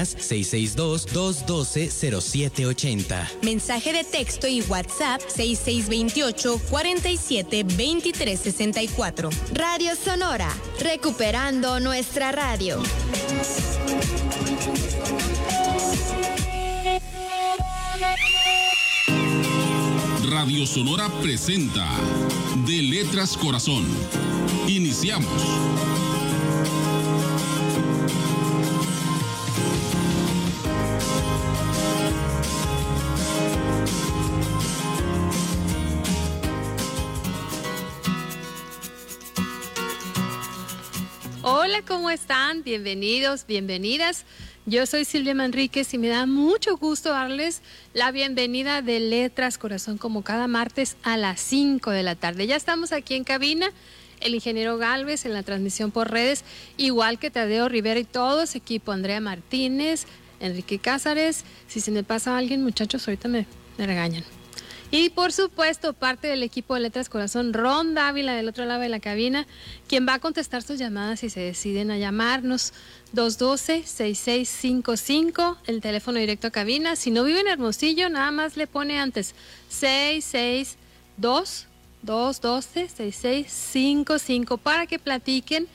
líneas 662-212-0780. Mensaje de texto y WhatsApp 6628-472364. Radio Sonora, recuperando nuestra radio. Radio Sonora presenta De Letras Corazón. Iniciamos. ¿Cómo están? Bienvenidos, bienvenidas. Yo soy Silvia Manríquez y me da mucho gusto darles la bienvenida de Letras Corazón como cada martes a las 5 de la tarde. Ya estamos aquí en cabina, el ingeniero Galvez en la transmisión por redes, igual que Tadeo Rivera y todo su equipo, Andrea Martínez, Enrique Cázares. Si se me pasa alguien, muchachos, ahorita me regañan. Y por supuesto, parte del equipo de Letras Corazón, Ron Dávila del otro lado de la cabina, quien va a contestar sus llamadas si se deciden a llamarnos. 212-6655, el teléfono directo a cabina. Si no vive en Hermosillo, nada más le pone antes 662-212-6655 para que platiquen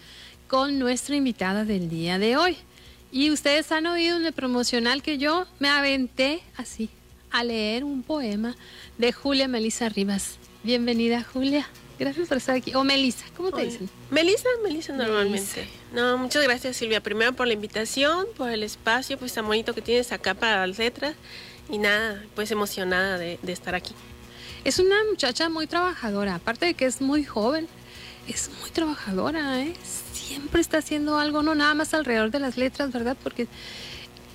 con nuestra invitada del día de hoy. Y ustedes han oído en el promocional que yo me aventé así a leer un poema de Julia Melisa Rivas. Bienvenida, Julia. Gracias por estar aquí. O Melisa, ¿cómo te dicen? Melisa, Melisa normalmente. No, muchas gracias Silvia. Primero por la invitación, por el espacio pues tan bonito que tienes acá para las letras. Y nada, pues emocionada de, de estar aquí. Es una muchacha muy trabajadora, aparte de que es muy joven, es muy trabajadora, ¿eh? Siempre está haciendo algo, no nada más alrededor de las letras, ¿verdad? Porque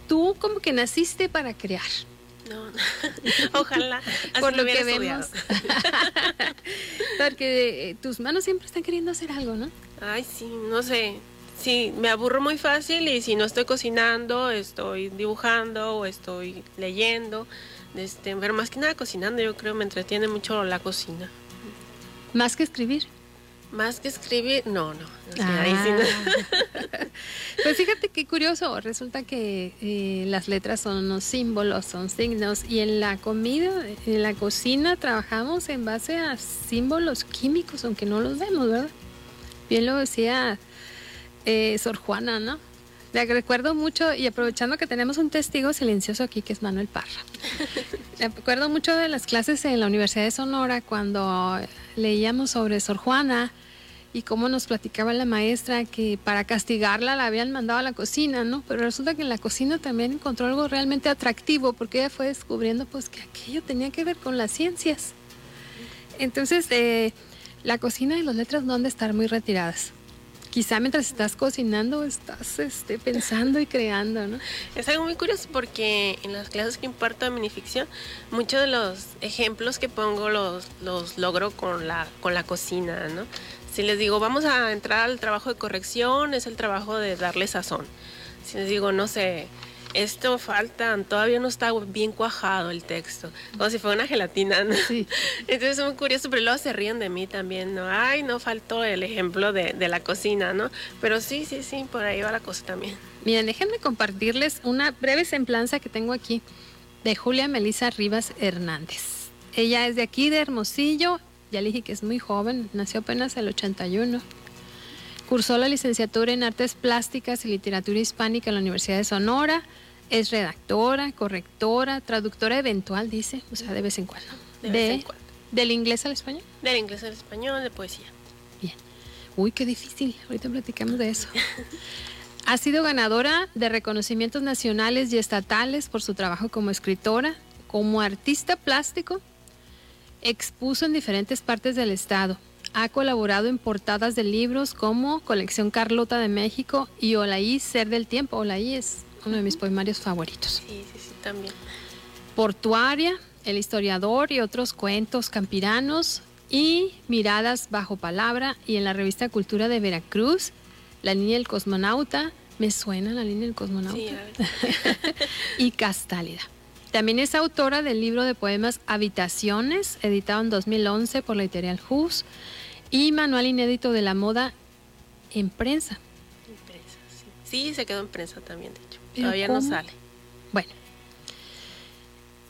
tú como que naciste para crear. No, ojalá. Así Por lo que estudiado. vemos. Porque eh, tus manos siempre están queriendo hacer algo, ¿no? Ay, sí, no sé. Sí, me aburro muy fácil y si no estoy cocinando, estoy dibujando o estoy leyendo. Este, pero más que nada cocinando, yo creo me entretiene mucho la cocina. Más que escribir. Más que escribir, no, no. Ah. ahí sí no. Pues fíjate qué curioso, resulta que eh, las letras son unos símbolos, son signos, y en la comida, en la cocina trabajamos en base a símbolos químicos, aunque no los vemos, ¿verdad? Bien lo decía eh, Sor Juana, ¿no? Le recuerdo mucho, y aprovechando que tenemos un testigo silencioso aquí, que es Manuel Parra. Me acuerdo mucho de las clases en la Universidad de Sonora cuando leíamos sobre Sor Juana y cómo nos platicaba la maestra que para castigarla la habían mandado a la cocina, ¿no? Pero resulta que en la cocina también encontró algo realmente atractivo porque ella fue descubriendo pues que aquello tenía que ver con las ciencias. Entonces, eh, la cocina y las letras no han de estar muy retiradas. Quizá mientras estás cocinando estás este, pensando y creando, ¿no? Es algo muy curioso porque en las clases que imparto de minificción, muchos de los ejemplos que pongo los, los logro con la, con la cocina, ¿no? Si les digo, vamos a entrar al trabajo de corrección, es el trabajo de darle sazón. Si les digo, no sé, esto falta, todavía no está bien cuajado el texto, como si fuera una gelatina, ¿no? Sí. Entonces es muy curioso, pero luego se ríen de mí también, ¿no? Ay, no faltó el ejemplo de, de la cocina, ¿no? Pero sí, sí, sí, por ahí va la cosa también. Miren, déjenme compartirles una breve semblanza que tengo aquí de Julia Melisa Rivas Hernández. Ella es de aquí, de Hermosillo. Ya le dije que es muy joven, nació apenas el 81. Cursó la licenciatura en Artes Plásticas y Literatura Hispánica en la Universidad de Sonora. Es redactora, correctora, traductora eventual, dice, o sea, de vez en cuando. De vez en cuando. ¿Del inglés al español? Del inglés al español, de poesía. Bien. Uy, qué difícil. Ahorita platicamos de eso. Ha sido ganadora de reconocimientos nacionales y estatales por su trabajo como escritora, como artista plástico. Expuso en diferentes partes del estado. Ha colaborado en portadas de libros como Colección Carlota de México y Olaí Ser del Tiempo. Olaí es uno de mis poemarios favoritos. Sí, sí, sí, también. Portuaria, El historiador y otros cuentos campiranos y Miradas bajo palabra y en la revista Cultura de Veracruz, La línea del cosmonauta, me suena la línea del cosmonauta, Sí, y Castálida. También es autora del libro de poemas Habitaciones, editado en 2011 por la editorial Hus, y Manual inédito de la moda en prensa. En prensa, sí. Sí, se quedó en prensa también, de hecho. Todavía no sale. Bueno.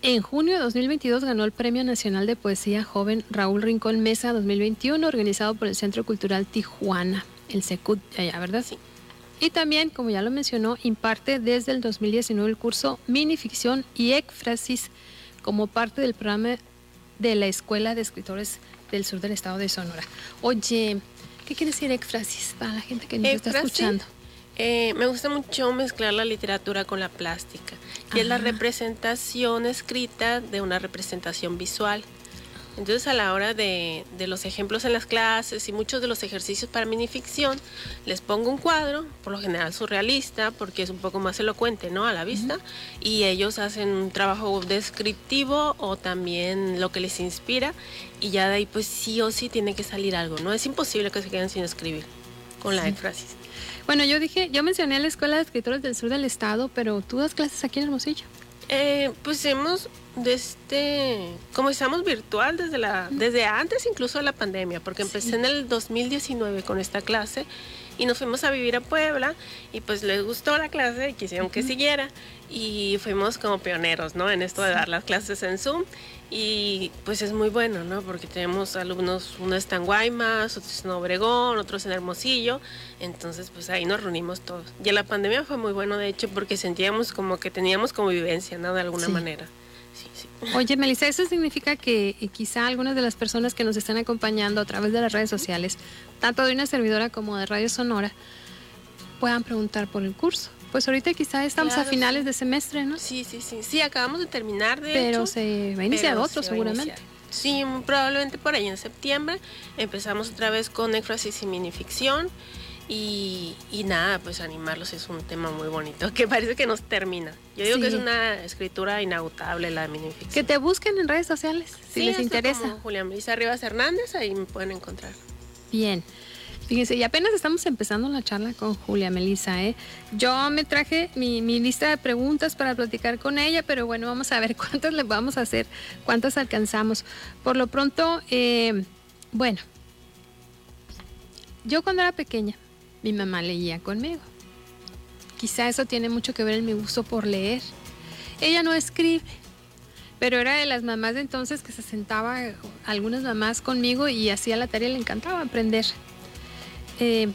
En junio de 2022 ganó el Premio Nacional de Poesía Joven Raúl Rincón Mesa 2021, organizado por el Centro Cultural Tijuana, el SECUT, allá, ¿verdad? Sí. Y también, como ya lo mencionó, imparte desde el 2019 el curso Minificción y Éfrasis como parte del programa de la Escuela de Escritores del Sur del Estado de Sonora. Oye, ¿qué quiere decir éfrasis para la gente que nos está escuchando? Eh, me gusta mucho mezclar la literatura con la plástica, que es la representación escrita de una representación visual. Entonces a la hora de, de los ejemplos en las clases y muchos de los ejercicios para minificción, les pongo un cuadro, por lo general surrealista, porque es un poco más elocuente ¿no? a la vista, y ellos hacen un trabajo descriptivo o también lo que les inspira, y ya de ahí pues sí o sí tiene que salir algo, ¿no? Es imposible que se queden sin escribir con la éfrasis. Bueno, yo dije, yo mencioné la Escuela de Escritores del Sur del Estado, pero tú das clases aquí en Hermosillo. Eh, pues hemos, desde, como estamos virtual desde, la, desde antes incluso de la pandemia, porque empecé en el 2019 con esta clase y nos fuimos a vivir a Puebla y pues les gustó la clase y quisieron que siguiera y fuimos como pioneros, ¿no? En esto de dar las clases en Zoom y pues es muy bueno, ¿no? Porque tenemos alumnos, uno está en Guaymas, otros en Obregón, otros en Hermosillo, entonces pues ahí nos reunimos todos. Y la pandemia fue muy bueno, de hecho, porque sentíamos como que teníamos convivencia, ¿no? De alguna Sí. manera. Sí, sí. Oye, Melissa, eso significa que eh, quizá algunas de las personas que nos están acompañando a través de las redes sociales, tanto de una servidora como de Radio Sonora, puedan preguntar por el curso. Pues ahorita quizá estamos a finales sí. de semestre, ¿no? Sí, sí, sí. Sí, acabamos de terminar, de Pero hecho. se va a iniciar otro se seguramente. Sí, probablemente por ahí en septiembre. Empezamos otra vez con éfrasis y minificción. Y, y nada, pues animarlos es un tema muy bonito, que parece que nos termina. Yo digo que es una escritura inagotable la minificción. Que te busquen en redes sociales si Sí, les interesa. como Julián Melissa Rivas Hernández, ahí me pueden encontrar. Bien. Fíjense, y apenas estamos empezando la charla con Julia Melissa, ¿eh? Yo me traje mi, mi lista de preguntas para platicar con ella, pero bueno, vamos a ver cuántas le vamos a hacer, cuántas alcanzamos. Por lo pronto, eh, bueno, yo cuando era pequeña, mi mamá leía conmigo. Quizá eso tiene mucho que ver en mi gusto por leer. Ella no escribe, pero era de las mamás de entonces que se sentaba, algunas mamás conmigo y hacía la tarea, le encantaba aprender. Eh,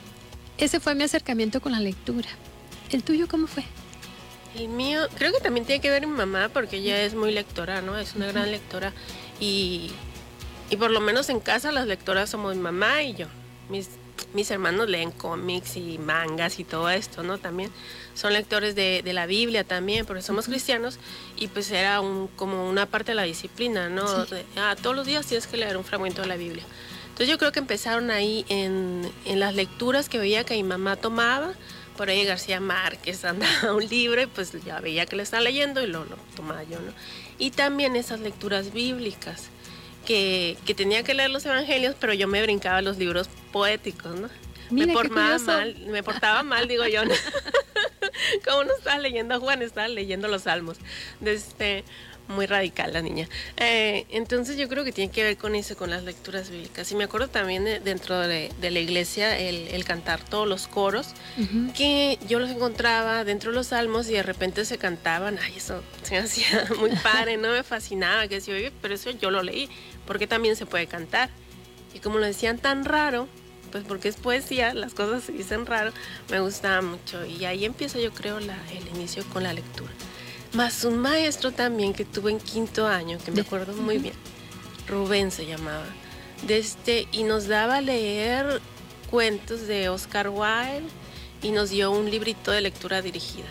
ese fue mi acercamiento con la lectura. ¿El tuyo cómo fue? El mío, creo que también tiene que ver mi mamá porque ella es muy lectora, ¿no? Es una gran lectora y, y por lo menos en casa las lectoras somos mi mamá y yo. Mis, mis hermanos leen cómics y mangas y todo esto, ¿no? También son lectores de, de la Biblia también, porque somos cristianos y pues era un, como una parte de la disciplina, ¿no? Sí. De, ah, todos los días tienes que leer un fragmento de la Biblia. Entonces yo creo que empezaron ahí en, en las lecturas que veía que mi mamá tomaba. Por ahí García Márquez andaba un libro y pues ya veía que le estaba leyendo y lo, lo tomaba yo, ¿no? Y también esas lecturas bíblicas, que, que tenía que leer los evangelios, pero yo me brincaba los libros poéticos, ¿no? Mira, me, portaba mal, me portaba mal, digo yo. ¿no? Como no estaba leyendo Juan, estaba leyendo los salmos. Este, muy radical la niña. Eh, entonces yo creo que tiene que ver con eso, con las lecturas bíblicas. Y me acuerdo también de- dentro de, de la iglesia el, el cantar todos los coros, Ujú. que yo los encontraba dentro de los salmos y de repente se cantaban. Ay, eso se me hacía muy padre, no me fascinaba. Que decía, oye, pero eso yo lo leí, porque también se puede cantar. Y como lo decían tan raro, pues porque es poesía, las cosas se dicen raro, me gustaba mucho. Y ahí empieza yo creo la, el inicio con la lectura. Más un maestro también que tuve en quinto año, que me acuerdo muy bien, Rubén se llamaba, de este, y nos daba a leer cuentos de Oscar Wilde y nos dio un librito de lectura dirigida.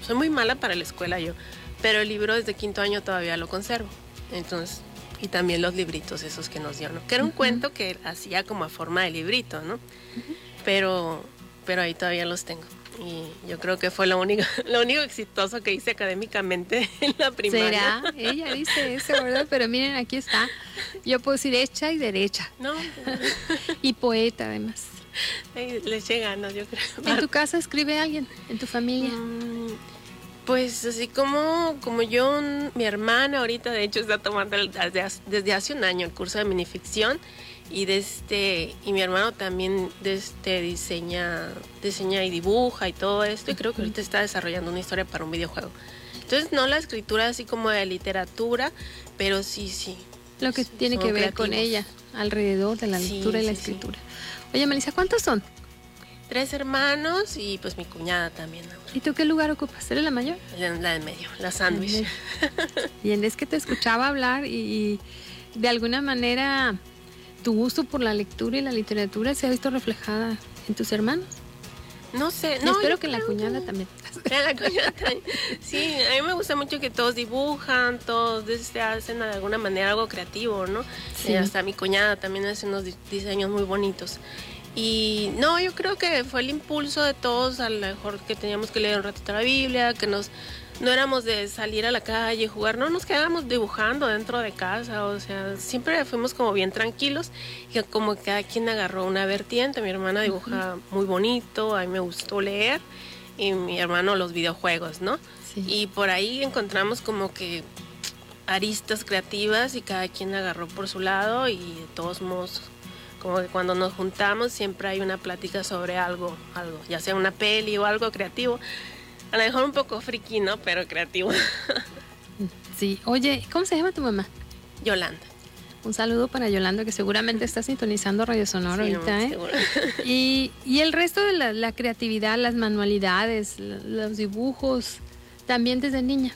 Soy muy mala para la escuela yo, pero el libro desde quinto año todavía lo conservo. Entonces, y también los libritos esos que nos dio, ¿no? Que era un cuento que hacía como a forma de librito, ¿no? Pero, pero ahí todavía los tengo. Y yo creo que fue lo único, lo único exitoso que hice académicamente en la primaria. ¿Será? Ella dice eso, ¿verdad? Pero miren, aquí está. Yo puedo decir hecha y derecha. No, Y poeta, además. le ganas, yo creo. ¿En tu casa escribe alguien? ¿En tu familia? Mm, Pues así como, como yo, mi hermana ahorita de hecho está tomando desde, hace un año el curso de minificción y de este y mi hermano también de este diseña diseña y dibuja y todo esto y creo que ahorita está desarrollando una historia para un videojuego. Entonces no la escritura así como de literatura, pero sí, sí. Lo que tiene que ver con ella, alrededor de la lectura y la escritura. Oye, Melissa, ¿cuántos son? Tres hermanos y pues mi cuñada también. ¿Y tú qué lugar ocupas? ¿Eres la mayor? La, la de medio, la sándwich. Bien, es que te escuchaba hablar y, de alguna manera tu gusto por la lectura y la literatura se ha visto reflejada en tus hermanos. No sé, no. espero que la cuñada también. La cuñada también. Sí, a mí me gusta mucho que todos dibujan, todos este, hacen de alguna manera algo creativo, ¿no? Sí. hasta mi cuñada también hace unos diseños muy bonitos. Y no, yo creo que fue el impulso de todos, a lo mejor que teníamos que leer un ratito la Biblia, que nos no éramos de salir a la calle, jugar, no nos quedábamos dibujando dentro de casa, o sea, siempre fuimos como bien tranquilos y como cada quien agarró una vertiente, mi hermana dibuja muy bonito, a mí me gustó leer y mi hermano los videojuegos, ¿no? Y por ahí encontramos como que aristas creativas y cada quien agarró por su lado y de todos modos como que cuando nos juntamos siempre hay una plática sobre algo, algo, ya sea una peli o algo creativo. A lo mejor un poco friki, ¿no? Pero creativo. Sí. Oye, ¿cómo se llama tu mamá? Yolanda. Un saludo para Yolanda, que seguramente está sintonizando Radio Sonora ahorita, ¿eh? Y, y, el resto de la, la creatividad, las manualidades, los dibujos, también desde niña.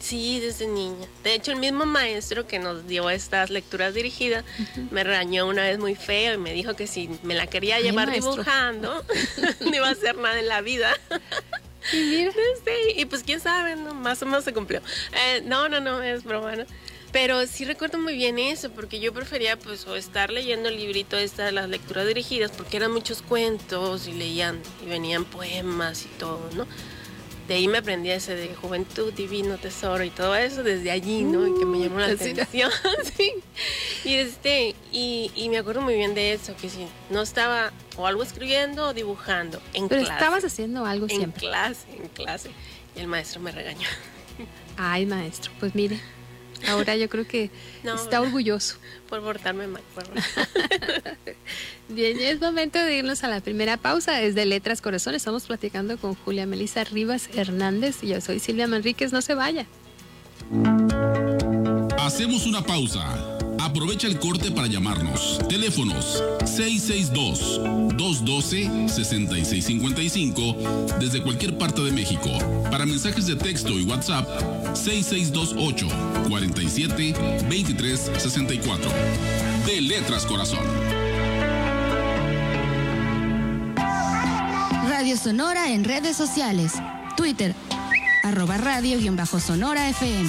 Sí, desde niña. De hecho, el mismo maestro que nos dio estas lecturas dirigidas me regañó una vez muy feo y me dijo que si me la quería llevar dibujando, no iba a hacer nada en la vida. Y mira. Sí, y pues quién sabe, ¿no? más o menos se cumplió. Eh, no, no, no, es broma. ¿no? Pero sí recuerdo muy bien eso, porque yo prefería pues o estar leyendo el librito esta de las lecturas dirigidas, porque eran muchos cuentos y leían y venían poemas y todo, ¿no? De ahí me aprendí ese de juventud, divino, tesoro y todo eso desde allí, ¿no? y que me llamó la uh, atención. sí. Y este, y, y, me acuerdo muy bien de eso, que si no estaba o algo escribiendo o dibujando en Pero clase. estabas haciendo algo en siempre. En clase, en clase. Y el maestro me regañó. Ay, maestro, pues mire. Ahora yo creo que está orgulloso. Por portarme mal. Bien, es momento de irnos a la primera pausa. Desde Letras Corazón estamos platicando con Julia Melisa Rivas Hernández y yo soy Silvia Manríquez. No se vaya. Hacemos una pausa. Aprovecha el corte para llamarnos. Teléfonos 662-212-6655 desde cualquier parte de México. Para mensajes de texto y WhatsApp 6628 47 23 64. De Letras Corazón. Radio Sonora en redes sociales. Twitter, arroba radio-sonora FM.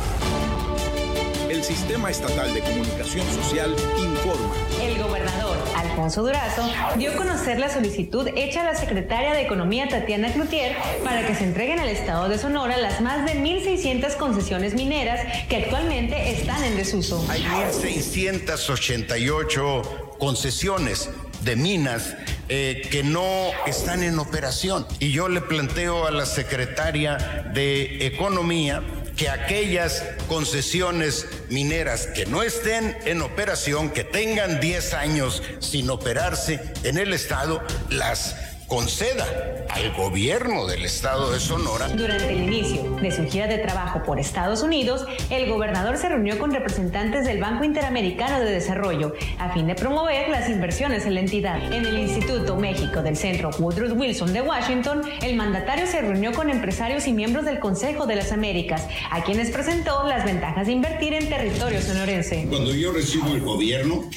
El Sistema Estatal de Comunicación Social informa. El gobernador Alfonso Durazo dio a conocer la solicitud hecha a la secretaria de Economía Tatiana Cloutier para que se entreguen al Estado de Sonora las más de 1.600 concesiones mineras que actualmente están en desuso. Hay 1.688 concesiones de minas eh, que no están en operación. Y yo le planteo a la secretaria de Economía que aquellas concesiones mineras que no estén en operación, que tengan 10 años sin operarse en el Estado, las conceda al gobierno del estado de Sonora. Durante el inicio de su gira de trabajo por Estados Unidos, el gobernador se reunió con representantes del Banco Interamericano de Desarrollo a fin de promover las inversiones en la entidad. En el Instituto México del Centro Woodrow Wilson de Washington, el mandatario se reunió con empresarios y miembros del Consejo de las Américas, a quienes presentó las ventajas de invertir en territorio sonorense. Cuando yo recibo el gobierno,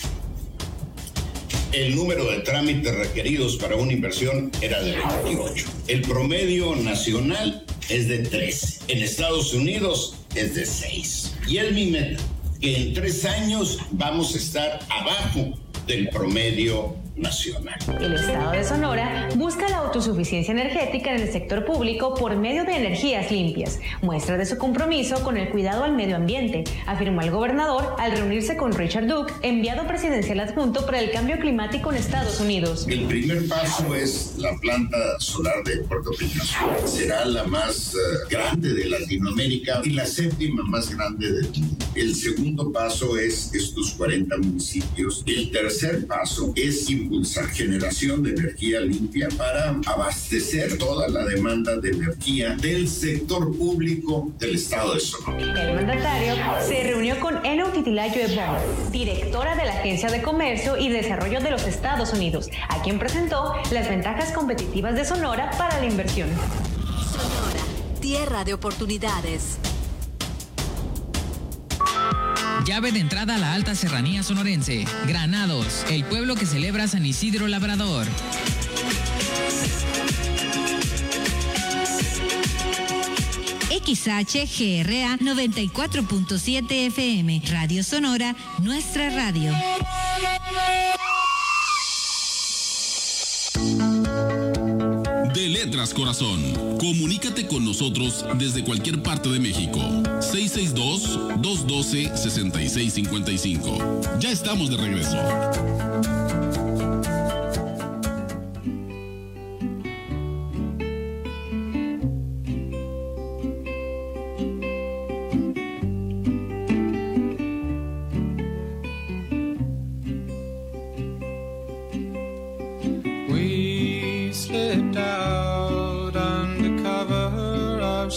el número de trámites requeridos para una inversión era de 28. El promedio nacional es de 13. En Estados Unidos es de 6. Y es mi meta, que en tres años vamos a estar abajo del promedio nacional. El Estado de Sonora busca la autosuficiencia energética en el sector público por medio de energías limpias, muestra de su compromiso con el cuidado al medio ambiente, afirmó el gobernador al reunirse con Richard Duke, enviado presidencial adjunto para el cambio climático en Estados Unidos. El primer paso es la planta solar de Puerto Peñasco. Será la más uh, grande de Latinoamérica y la séptima más grande del mundo. El segundo paso es estos 40 municipios. El tercer paso es impulsar generación de energía limpia para abastecer toda la demanda de energía del sector público del estado de Sonora. El mandatario se reunió con Eno Titilayo Ebon, directora de la Agencia de Comercio y Desarrollo de los Estados Unidos, a quien presentó las ventajas competitivas de Sonora para la inversión. Sonora, tierra de oportunidades. Llave de entrada a la alta serranía sonorense. Granados, el pueblo que celebra San Isidro Labrador. XHGRA 94.7 FM, Radio Sonora, nuestra radio. Letras Corazón. Comunícate con nosotros desde cualquier parte de México. 662-212-6655. Ya estamos de regreso.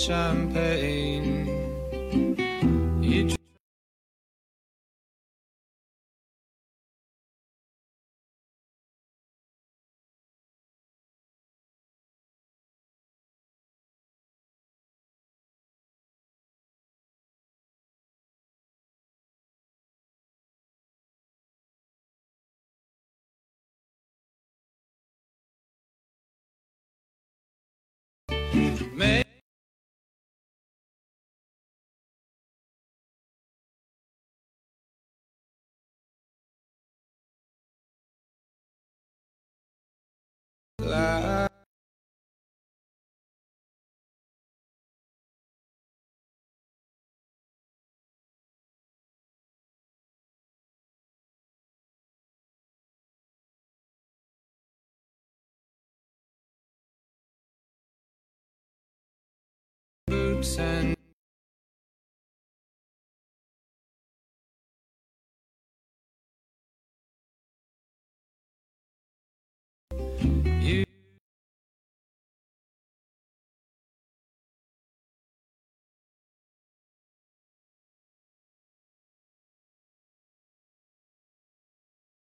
sunshine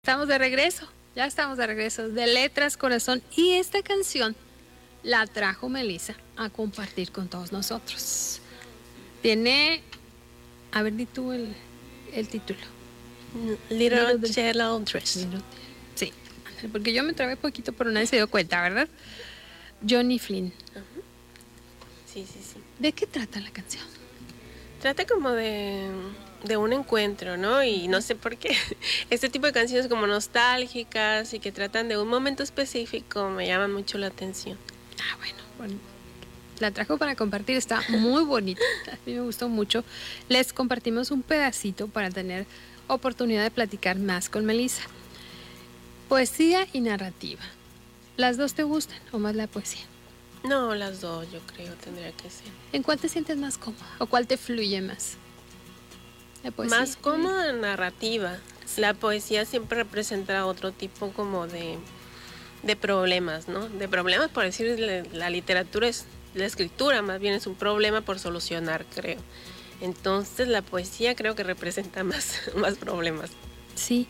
Estamos de regreso, ya estamos de regreso, de Letras Corazón. Y esta canción la trajo Melissa a compartir con todos nosotros. Tiene, a ver, di tú el, el título. Little Little- Yellow Dress. Little- Sí, porque yo me trabé poquito, pero nadie se dio cuenta, ¿verdad? Johnny Flynn. Sí, sí, sí. ¿De qué trata la canción? Trata como de, de un encuentro, ¿no? Y no sé por qué. Este tipo de canciones como nostálgicas y que tratan de un momento específico me llaman mucho la atención. Ah, bueno, bueno, la trajo para compartir, está muy bonita, a mí me gustó mucho. Les compartimos un pedacito para tener oportunidad de platicar más con Melissa. Poesía y narrativa. ¿Las dos te gustan o más la poesía? No, las dos yo creo tendría que ser. ¿En cuál te sientes más cómoda o cuál te fluye más? ¿La poesía? Más cómoda narrativa. La poesía siempre representa otro tipo como de, de problemas, ¿no? De problemas, por decir, la, literatura es, la escritura más bien es un problema por solucionar, creo. Entonces la poesía creo que representa más, más problemas. Sí,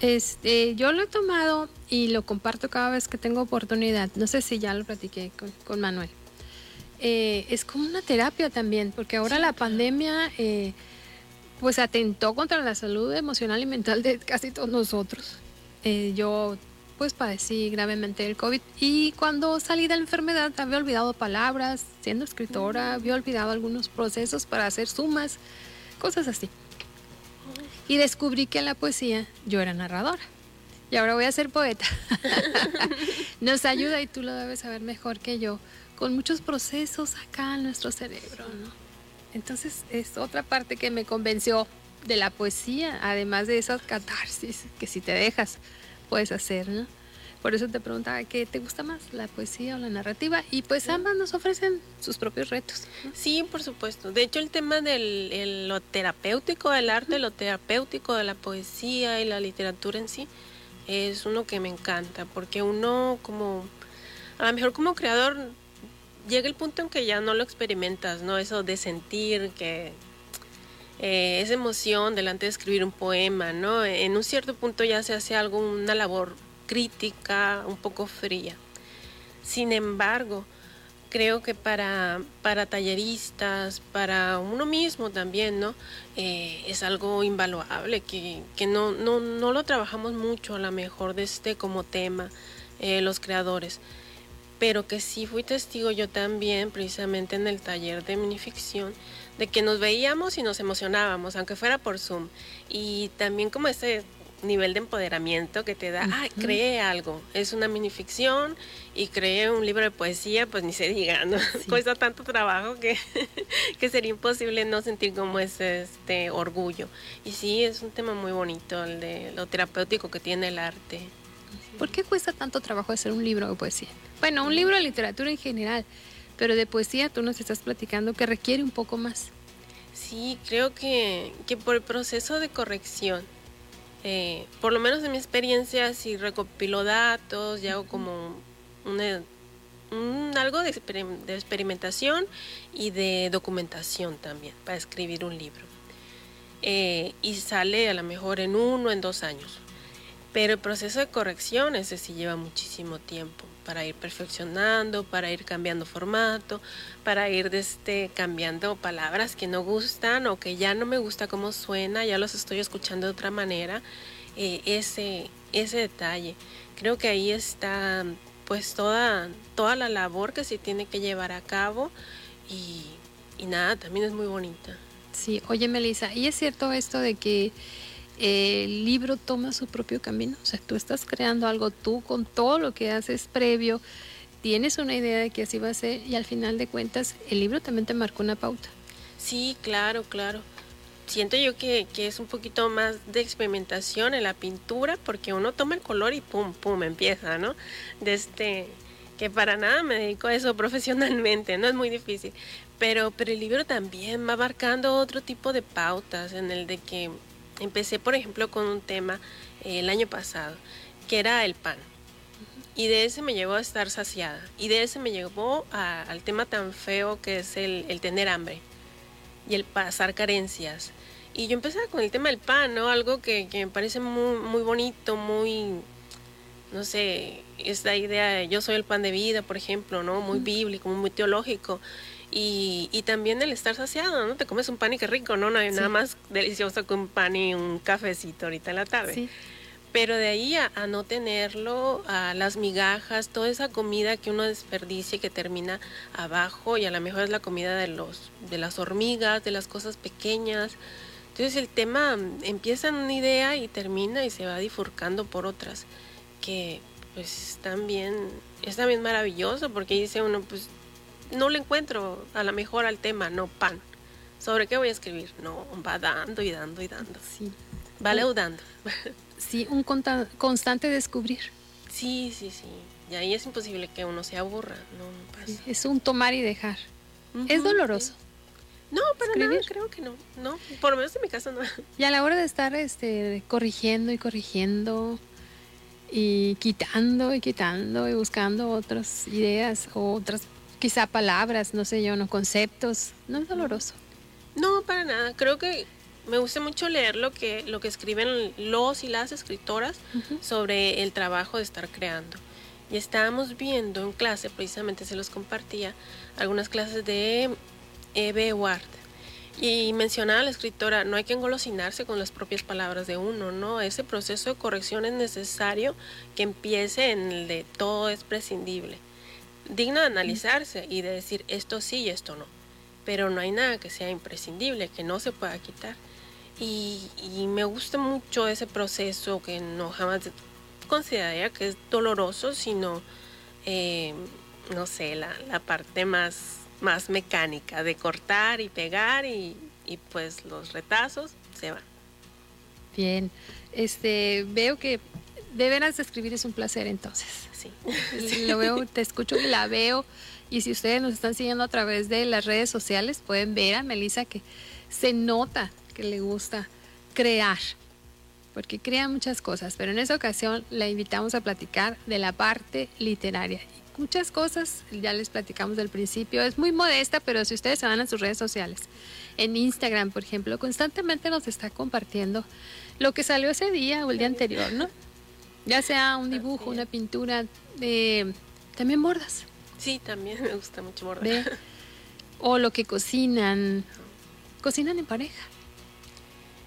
este, yo lo he tomado y lo comparto cada vez que tengo oportunidad. No sé si ya lo platiqué con, con Manuel. Eh, es como una terapia también, porque ahora la pandemia eh, pues atentó contra la salud emocional y mental de casi todos nosotros. eh, yo pues padecí gravemente el COVID y cuando salí de la enfermedad había olvidado palabras, siendo escritora, había olvidado algunos procesos para hacer sumas, cosas así. Y descubrí que en la poesía yo era narradora. Y ahora voy a ser poeta. Nos ayuda, y tú lo debes saber mejor que yo, con muchos procesos acá en nuestro cerebro. ¿no? Entonces es otra parte que me convenció de la poesía, además de esas catarsis que si te dejas puedes hacer. ¿no? Por eso te preguntaba, ¿qué te gusta más, la poesía o la narrativa? Y pues ambas nos ofrecen sus propios retos. ¿no? Sí, por supuesto. De hecho, el tema de lo terapéutico del arte, lo terapéutico de la poesía y la literatura en sí, es uno que me encanta, porque uno como, a lo mejor como creador, llega el punto en que ya no lo experimentas, ¿no? Eso de sentir que eh, esa emoción delante de escribir un poema, ¿no? En un cierto punto ya se hace algo, una labor crítica, un poco fría. Sin embargo, creo que para, para talleristas, para uno mismo también, ¿no? Eh, es algo invaluable, que, que no, no, no, lo trabajamos mucho a lo mejor de este como tema, eh, los creadores, pero que sí fui testigo yo también, precisamente en el taller de minificción, de que nos veíamos y nos emocionábamos, aunque fuera por Zoom, y también como ese nivel de empoderamiento que te da, ah, cree algo, es una minificción y cree un libro de poesía, pues ni se diga, ¿no? Sí. Cuesta tanto trabajo que, que sería imposible no sentir como ese este orgullo. Y sí, es un tema muy bonito, el de lo terapéutico que tiene el arte. ¿Por qué cuesta tanto trabajo hacer un libro de poesía? Bueno, un libro de literatura en general, pero de poesía tú nos estás platicando que requiere un poco más. Sí, creo que, que por el proceso de corrección, eh, por lo menos en mi experiencia, si recopilo datos y hago como una, un, algo de, de, experimentación y de documentación también para escribir un libro. Eh, y sale a lo mejor en uno, en dos años. Pero el proceso de corrección, ese sí lleva muchísimo tiempo para ir perfeccionando, para ir cambiando formato, para ir desde cambiando palabras que no gustan o que ya no me gusta cómo suena, ya los estoy escuchando de otra manera. Eh, ese, ese detalle. Creo que ahí está pues toda, toda la labor que se tiene que llevar a cabo y, y nada, también es muy bonita. Sí, oye Melissa, ¿y es cierto esto de que el libro toma su propio camino. O sea, tú estás creando algo tú con todo lo que haces previo, tienes una idea de que así va a ser y al final de cuentas el libro también te marcó una pauta. Sí, claro, claro. Siento yo que, que es un poquito más de experimentación en la pintura porque uno toma el color y pum, pum, empieza, ¿no? De este, que para nada me dedico a eso profesionalmente, no es muy difícil. Pero, pero el libro también va marcando otro tipo de pautas en el de que Empecé, por ejemplo, con un tema eh, el año pasado, que era el pan. Y de ese me llevó a estar saciada. Y de ese me llevó a, al tema tan feo que es el, el, tener hambre y el pasar carencias. Y yo empecé con el tema del pan, ¿no? Algo que, que me parece muy, muy bonito, muy, no sé, esta idea de yo soy el pan de vida, por ejemplo, ¿no? Muy bíblico, muy teológico. Y, y, también el estar saciado, ¿no? Te comes un pan y qué rico, ¿no? No hay sí. nada más delicioso que un pan y un cafecito ahorita en la tarde. Sí. Pero de ahí a, a, no tenerlo, a las migajas, toda esa comida que uno desperdicia y que termina abajo, y a lo mejor es la comida de, los, de las hormigas, de las cosas pequeñas. Entonces el tema empieza en una idea y termina y se va bifurcando por otras, que pues también, es también maravilloso, porque dice uno, pues no le encuentro a lo mejor al tema, no pan. ¿Sobre qué voy a escribir? No, va dando y dando y dando. Sí. Va leudando. Sí, un constante descubrir. Sí, sí, sí. Y ahí es imposible que uno se aburra, no, no pasa. Es un tomar y dejar. Uh -huh, es doloroso. Sí. No, pero no, creo que no. No, por lo menos en mi caso no. Y a la hora de estar este, corrigiendo y corrigiendo y quitando y quitando y buscando otras ideas o otras quizá palabras, no sé yo, no conceptos, no es doloroso. No, para nada. Creo que me gusta mucho leer lo que, lo que escriben los y las escritoras uh -huh. sobre el trabajo de estar creando. Y estábamos viendo en clase, precisamente se los compartía, algunas clases de Eve Ward. Y mencionaba la escritora, no hay que engolosinarse con las propias palabras de uno, ¿no? Ese proceso de corrección es necesario que empiece en el de todo es prescindible. Digno de analizarse y de decir esto sí y esto no. Pero no hay nada que sea imprescindible, que no se pueda quitar. Y, me gusta mucho ese proceso que no jamás consideraría que es doloroso, sino, eh, no sé, la, la parte más, más mecánica de cortar y pegar y, y pues los retazos se van. Bien, este, veo que de veras escribir es un placer entonces. Sí. Lo veo, te escucho y la veo. Y si ustedes nos están siguiendo a través de las redes sociales, pueden ver a Melissa que se nota que le gusta crear, porque crea muchas cosas, pero en esa ocasión la invitamos a platicar de la parte literaria. Muchas cosas, ya les platicamos del principio, es muy modesta, pero si ustedes se van a sus redes sociales, en Instagram, por ejemplo, constantemente nos está compartiendo lo que salió ese día o el día anterior, ¿no? Ya sea un dibujo, una pintura, eh, también bordas. Sí, también me gusta mucho bordar. O lo que cocinan. ¿Cocinan en pareja?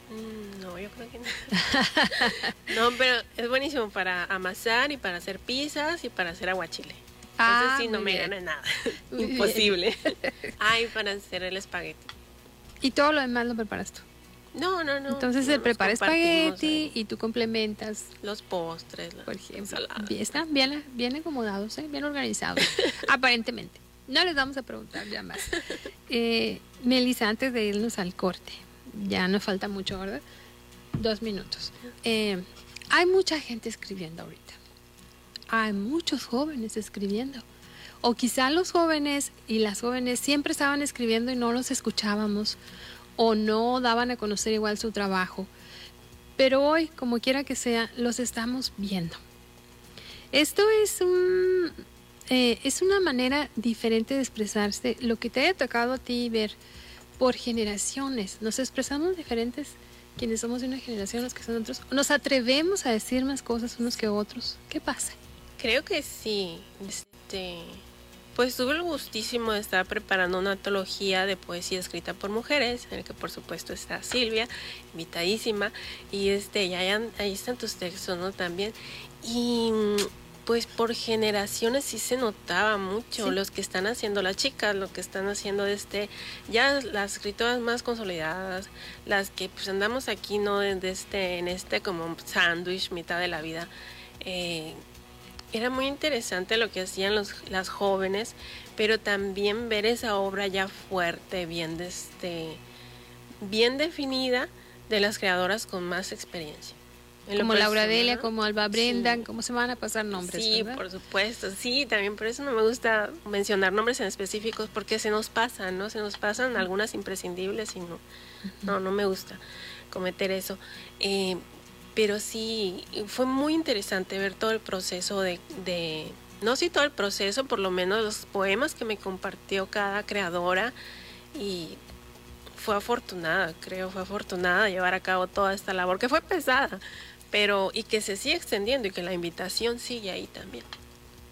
Mm, No, yo creo que no. no, pero es buenísimo para amasar y para hacer pizzas y para hacer aguachile. Ah, Ese sí no me bien. gana nada. Muy. Imposible. Ay, para hacer el espagueti. Y todo lo demás lo preparas tú. No, no, no. Entonces no se nos prepara espagueti y tú complementas, Los postres, la por ejemplo. están bien, bien acomodados, ¿eh? bien organizados, aparentemente. No les vamos a preguntar ya más. Eh, Melissa, antes de irnos al corte, ya nos falta mucho, ¿verdad? Dos minutos. Eh, hay mucha gente escribiendo ahorita. Hay muchos jóvenes escribiendo. O quizá los jóvenes y las jóvenes siempre estaban escribiendo y no los escuchábamos o no daban a conocer igual su trabajo. Pero hoy, como quiera que sea, los estamos viendo. Esto es un eh, es una manera diferente de expresarse. Lo que te haya tocado a ti ver por generaciones. Nos expresamos diferentes quienes somos de una generación, los que son otros. Nos atrevemos a decir más cosas unos que otros. ¿Qué pasa? Creo que sí. Este, pues tuve el gustísimo de estar preparando una antología de poesía escrita por mujeres, en el que por supuesto está Silvia, invitadísima, y este, ya ahí están tus textos, ¿no? También. Y pues por generaciones sí se notaba mucho Sí. los que están haciendo las chicas, lo que están haciendo este, ya las escritoras más consolidadas, las que pues andamos aquí, ¿no? En este, en este como sándwich, mitad de la vida. eh, era muy interesante lo que hacían los, las jóvenes, pero también ver esa obra ya fuerte, bien, de este, bien definida de las creadoras con más experiencia. En Como Laura Delia, como Alba Brenda, Sí. ¿cómo se van a pasar nombres? Sí, verdad? por supuesto, sí, también por eso no me gusta mencionar nombres en específicos porque se nos pasan, ¿no? Se nos pasan algunas imprescindibles y no, no, no me gusta cometer eso. Eh, pero sí, fue muy interesante ver todo el proceso de, de, no sé todo el proceso, por lo menos los poemas que me compartió cada creadora y fue afortunada, creo, fue afortunada llevar a cabo toda esta labor que fue pesada, pero y que se sigue extendiendo y que la invitación sigue ahí también.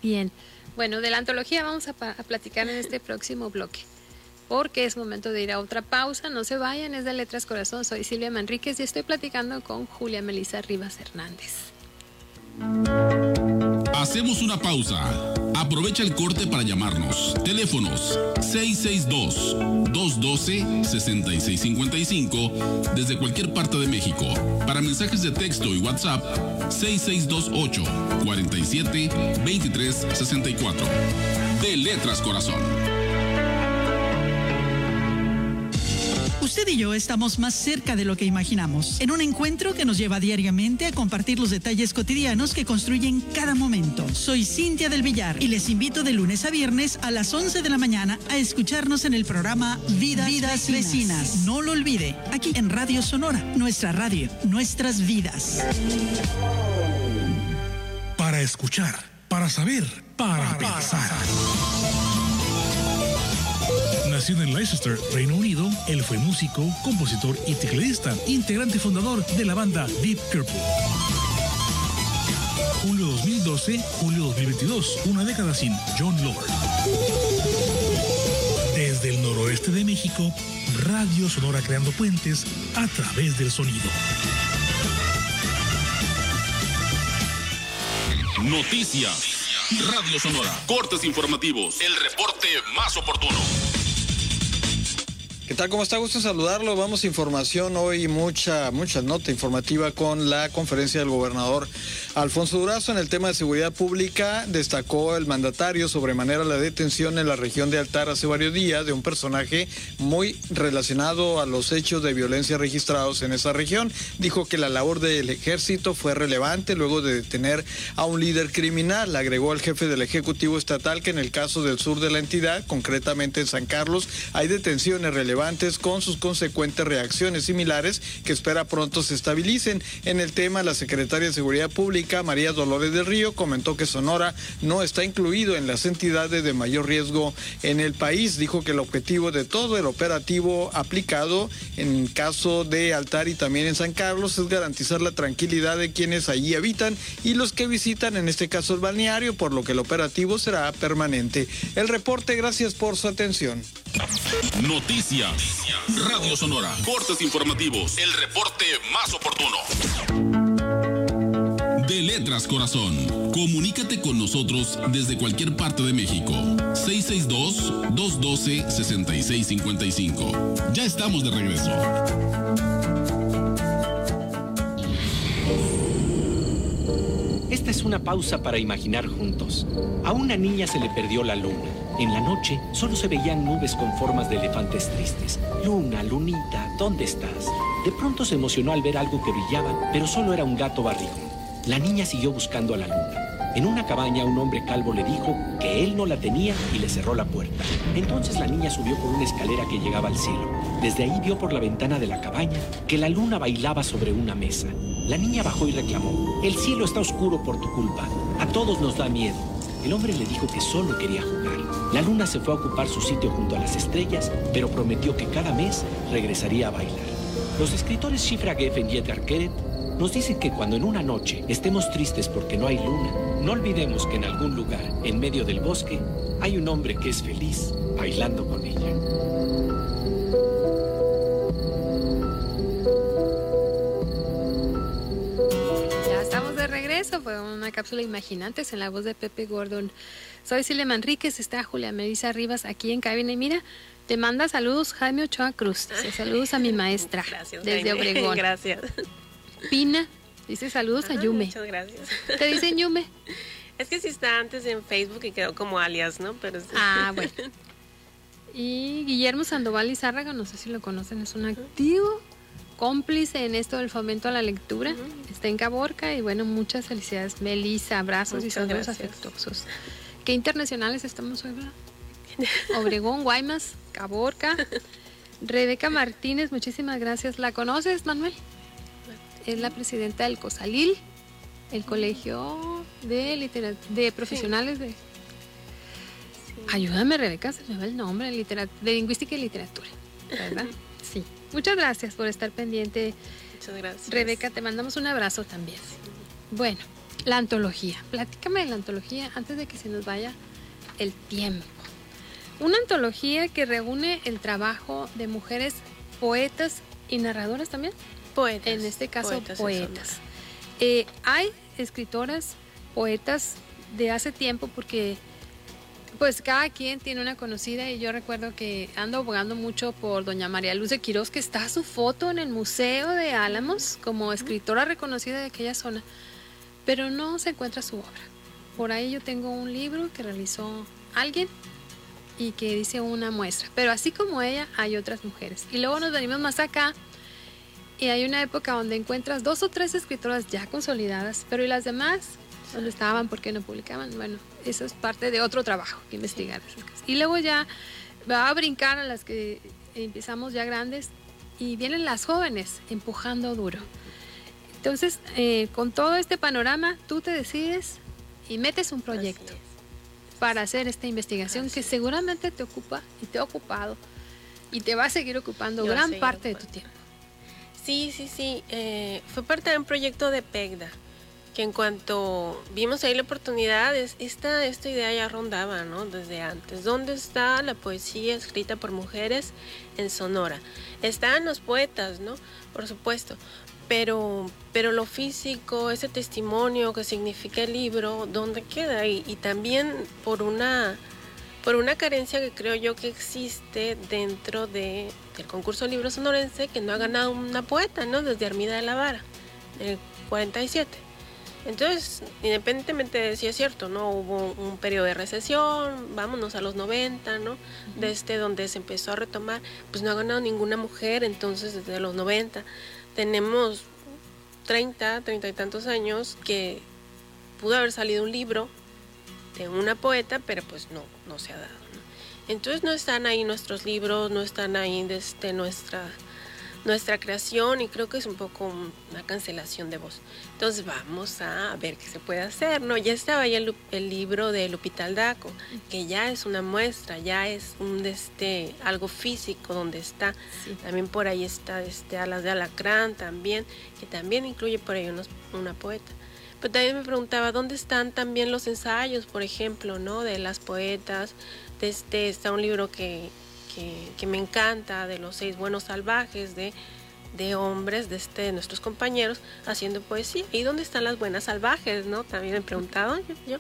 Bien. Bueno, de la antología vamos a, a platicar en este próximo bloque. Porque es momento de ir a otra pausa. No se vayan, es de Letras Corazón. Soy Silvia Manríquez y estoy platicando con Julia Melisa Rivas Hernández. Hacemos una pausa. Aprovecha el corte para llamarnos. Teléfonos 662-212-6655 desde cualquier parte de México. Para mensajes de texto y WhatsApp 6628-47-2364. De Letras Corazón. Usted y yo estamos más cerca de lo que imaginamos, en un encuentro que nos lleva diariamente a compartir los detalles cotidianos que construyen cada momento. Soy Cintia del Villar y les invito de lunes a viernes a las 11 de la mañana a escucharnos en el programa Vidas, Vidas Vecinas. No lo olvide, aquí en Radio Sonora, nuestra radio, nuestras vidas. Para escuchar, para saber, para pensar. Nacido en Leicester, Reino Unido, él fue músico, compositor y tecladista, integrante fundador de la banda Deep Purple. Julio 2012, julio 2022, una década sin John Lord. Desde el noroeste de México, Radio Sonora creando puentes a través del sonido. Noticias. Radio Sonora. Cortes informativos. El reporte más oportuno. ¿Qué tal? ¿Cómo está? Gusto en saludarlo. Vamos a información hoy, mucha, mucha nota informativa con la conferencia del gobernador Alfonso Durazo en el tema de seguridad pública. Destacó el mandatario sobremanera la detención en la región de Altar hace varios días de un personaje muy relacionado a los hechos de violencia registrados en esa región. Dijo que la labor del ejército fue relevante luego de detener a un líder criminal. Agregó al jefe del Ejecutivo Estatal que en el caso del sur de la entidad, concretamente en San Carlos, hay detenciones relevantes con sus consecuentes reacciones similares que espera pronto se estabilicen. En el tema, la secretaria de Seguridad Pública, María Dolores del Río, comentó que Sonora no está incluido en las entidades de mayor riesgo en el país. Dijo que el objetivo de todo el operativo aplicado en caso de Altar y también en San Carlos es garantizar la tranquilidad de quienes allí habitan y los que visitan, en este caso el balneario, por lo que el operativo será permanente. El reporte, gracias por su atención. Noticias. Radio Sonora. Cortes informativos. El reporte más oportuno. De Letras Corazón. Comunícate con nosotros desde cualquier parte de México. 662-212-6655. Ya estamos de regreso. Esta es una pausa para imaginar juntos. A una niña se le perdió la luna. En la noche solo se veían nubes con formas de elefantes tristes. Luna, lunita, ¿dónde estás? De pronto se emocionó al ver algo que brillaba, pero solo era un gato barrigón. La niña siguió buscando a la luna. En una cabaña un hombre calvo le dijo que él no la tenía y le cerró la puerta. Entonces la niña subió por una escalera que llegaba al cielo. Desde ahí vio por la ventana de la cabaña que la luna bailaba sobre una mesa. La niña bajó y reclamó, el cielo está oscuro por tu culpa, a todos nos da miedo. El hombre le dijo que solo quería jugar. La luna se fue a ocupar su sitio junto a las estrellas, pero prometió que cada mes regresaría a bailar. Los escritores Shifra Geffen y Edgar Keret nos dicen que cuando en una noche estemos tristes porque no hay luna, no olvidemos que en algún lugar, en medio del bosque, hay un hombre que es feliz bailando con ella. Ya estamos de regreso, fue una cápsula imaginantes en la voz de Pepe Gordon. Soy Silema Enríquez, está Julia Melissa Rivas aquí en cabina y mira, te manda saludos Jaime Ochoa Cruz, saludos a mi maestra Gracias, desde Jaime. Obregón. Gracias. Pina, dice saludos a Yume. Muchas gracias. ¿Te dicen Yume? Es que sí está antes en Facebook y quedó como alias, ¿no? Pero sí. Ah, bueno. Y Guillermo Sandoval Lizárraga, no sé si lo conocen, es un activo cómplice en esto del fomento a la lectura. Está en Caborca y bueno, muchas felicidades. Melissa, abrazos y saludos gracias. afectuosos. ¿Qué internacionales estamos hoy, verdad? Obregón, Guaymas, Caborca. Rebeca Martínez, muchísimas gracias. ¿La conoces, Manuel? Es la presidenta del COSALIL, el Colegio de, Literat- de Profesionales de... Ayúdame, Rebeca, se me va el nombre, literat- de Lingüística y Literatura, ¿verdad? Sí. Muchas gracias por estar pendiente. Muchas gracias. Rebeca, te mandamos un abrazo también. Bueno, la antología. Platícame de la antología antes de que se nos vaya el tiempo. Una antología que reúne el trabajo de mujeres poetas y narradoras también. Poetas. En este caso, Poetas poetas. Eh, hay escritoras, poetas de hace tiempo porque pues cada quien tiene una conocida y yo recuerdo que ando abogando mucho por doña María Luz de Quirós, que está su foto en el Museo de Álamos como escritora reconocida de aquella zona, pero no se encuentra su obra. Por ahí yo tengo un libro que realizó alguien y que dice una muestra, pero así como ella hay otras mujeres. Y luego nos venimos más acá y hay una época donde encuentras dos o tres escritoras ya consolidadas, pero ¿y las demás? ¿Dónde estaban? ¿Por qué no publicaban? Bueno, eso es parte de otro trabajo que investigar. Y luego ya va a brincar a las que empezamos ya grandes y vienen las jóvenes empujando duro. Entonces, eh, con todo este panorama, tú te decides y metes un proyecto para hacer esta investigación que seguramente te ocupa y te ha ocupado y te va a seguir ocupando gran parte de tu tiempo. Sí, sí, sí. eh, fue parte de un proyecto de PEGDA. que en cuanto vimos ahí la oportunidad, es- esta, esta idea ya rondaba, ¿no? Desde antes. ¿Dónde está la poesía escrita por mujeres en Sonora? Están los poetas, ¿no? Por supuesto. Pero, pero lo físico, ese testimonio que significa el libro, ¿dónde queda? Y, y también por una, por una carencia que creo yo que existe dentro de, del concurso Libro Sonorense, que no ha ganado una poeta, ¿no? Desde Armida de la Vara, del 47. Entonces, independientemente de si es cierto, ¿no? Hubo un periodo de recesión, vámonos a los 90, ¿no? Desde donde se empezó a retomar, pues no ha ganado ninguna mujer, entonces desde los 90 tenemos 30, 30 y tantos años que pudo haber salido un libro de una poeta, pero pues no, no se ha dado. ¿no? Entonces no están ahí nuestros libros, no están ahí desde nuestra, nuestra creación y creo que es un poco un- una cancelación de voz. Entonces vamos a ver qué se puede hacer, ¿no? Ya estaba ahí el libro de Lupita Aldaco, que ya es una muestra, ya es un este, algo físico donde está. También por ahí está este, Alas de Alacrán también, que también incluye por ahí unos- una poeta. Pero también me preguntaba, ¿dónde están también los ensayos, por ejemplo, ¿no? de las poetas? Este, está un libro que, que, me encanta, de los seis buenos salvajes, de, de hombres, de, este, de nuestros compañeros, haciendo poesía. ¿Y dónde están las buenas salvajes? ¿no? También me preguntaba yo. yo,